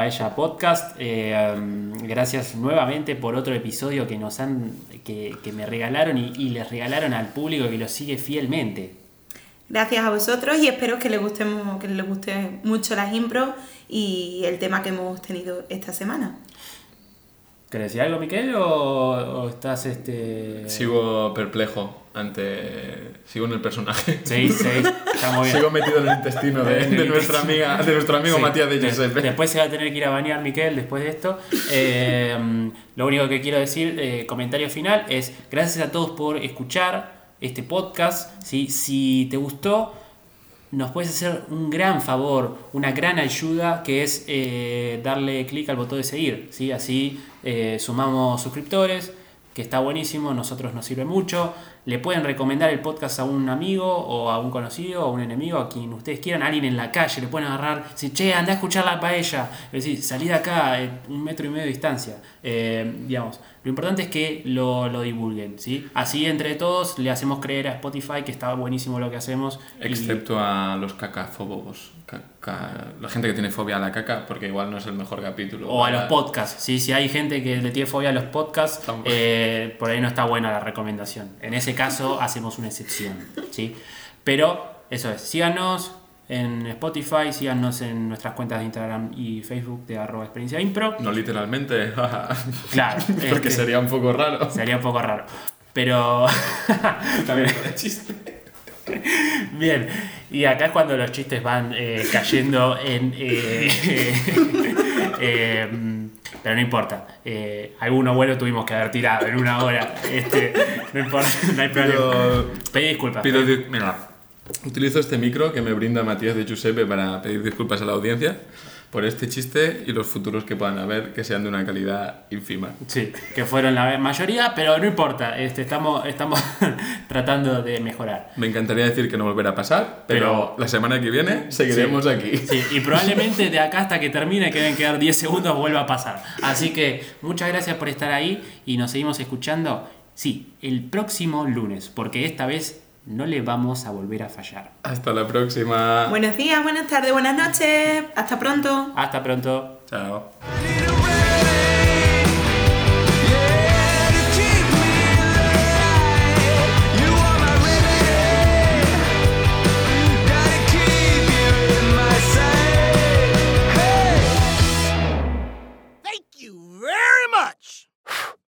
Speaker 1: Paella Podcast. Eh, um, gracias nuevamente por otro episodio que nos han que, me regalaron y, les regalaron al público que lo sigue fielmente.
Speaker 2: Gracias a vosotros y espero que les guste, que les guste mucho las impro y el tema que hemos tenido esta semana.
Speaker 1: ¿Querés decir algo, Miquel? ¿O, o estás este.
Speaker 3: Sigo perplejo ante. Sigo en el personaje.
Speaker 1: Sí, sí, está muy bien.
Speaker 3: Sigo metido en el intestino de, de nuestra amiga, de nuestro amigo
Speaker 1: Sí.
Speaker 3: Matías de
Speaker 1: De-
Speaker 3: Giuseppe.
Speaker 1: Después se va a tener que ir a bañar Miquel después de esto. Eh, lo único que quiero decir, eh, comentario final, es gracias a todos por escuchar este podcast. ¿sí? Si te gustó, nos puedes hacer un gran favor, una gran ayuda, que es eh, darle clic al botón de seguir. ¿sí? Así eh, sumamos suscriptores, que está buenísimo, nosotros nos sirve mucho. Le pueden recomendar el podcast a un amigo o a un conocido o a un enemigo, a quien ustedes quieran, a alguien en la calle, le pueden agarrar, decir, che, anda a escuchar la paella, es decir, salí acá, eh, un metro y medio de distancia. Digamos, lo importante es que lo, lo divulguen, ¿sí? Así entre todos le hacemos creer a Spotify que está buenísimo lo que hacemos. y-
Speaker 3: Excepto a los cacafobos. Caca- la gente que tiene fobia a la caca, porque igual no es el mejor capítulo.
Speaker 1: O a los podcasts, ¿sí? si hay gente que le tiene fobia a los podcasts, eh, por ahí no está buena la recomendación. En ese caso hacemos una excepción. ¿sí? Pero eso es, síganos en Spotify, síganos en nuestras cuentas de Instagram y Facebook de arroba experiencia impro.
Speaker 3: No literalmente,
Speaker 1: Claro,
Speaker 3: porque
Speaker 1: este,
Speaker 3: sería un poco raro.
Speaker 1: sería un poco raro. Pero también Bien, y acá es cuando los chistes van eh, cayendo en... eh, eh, pero no importa, eh, alguno bueno tuvimos que haber tirado en una hora. Este, no importa, no hay problema. Pedí disculpas.
Speaker 3: Pido mira, utilizo este micro que me brinda Matías de Giuseppe para pedir disculpas a la audiencia por este chiste y los futuros que puedan haber que sean de una calidad ínfima.
Speaker 1: Sí, que fueron la mayoría, pero no importa, este, estamos, estamos tratando de mejorar.
Speaker 3: Me encantaría decir que no volverá a pasar, pero,
Speaker 1: Pero-
Speaker 3: la semana que viene seguiremos
Speaker 1: Sí.
Speaker 3: aquí.
Speaker 1: Sí, y probablemente de acá hasta que termine, que deben quedar 10 segundos, vuelva a pasar. Así que muchas gracias por estar ahí y nos seguimos escuchando, sí, el próximo lunes, porque esta vez no le vamos a volver a fallar.
Speaker 3: Hasta la próxima.
Speaker 2: Buenos días, buenas tardes, buenas noches. Hasta pronto.
Speaker 1: Hasta pronto.
Speaker 3: Chao.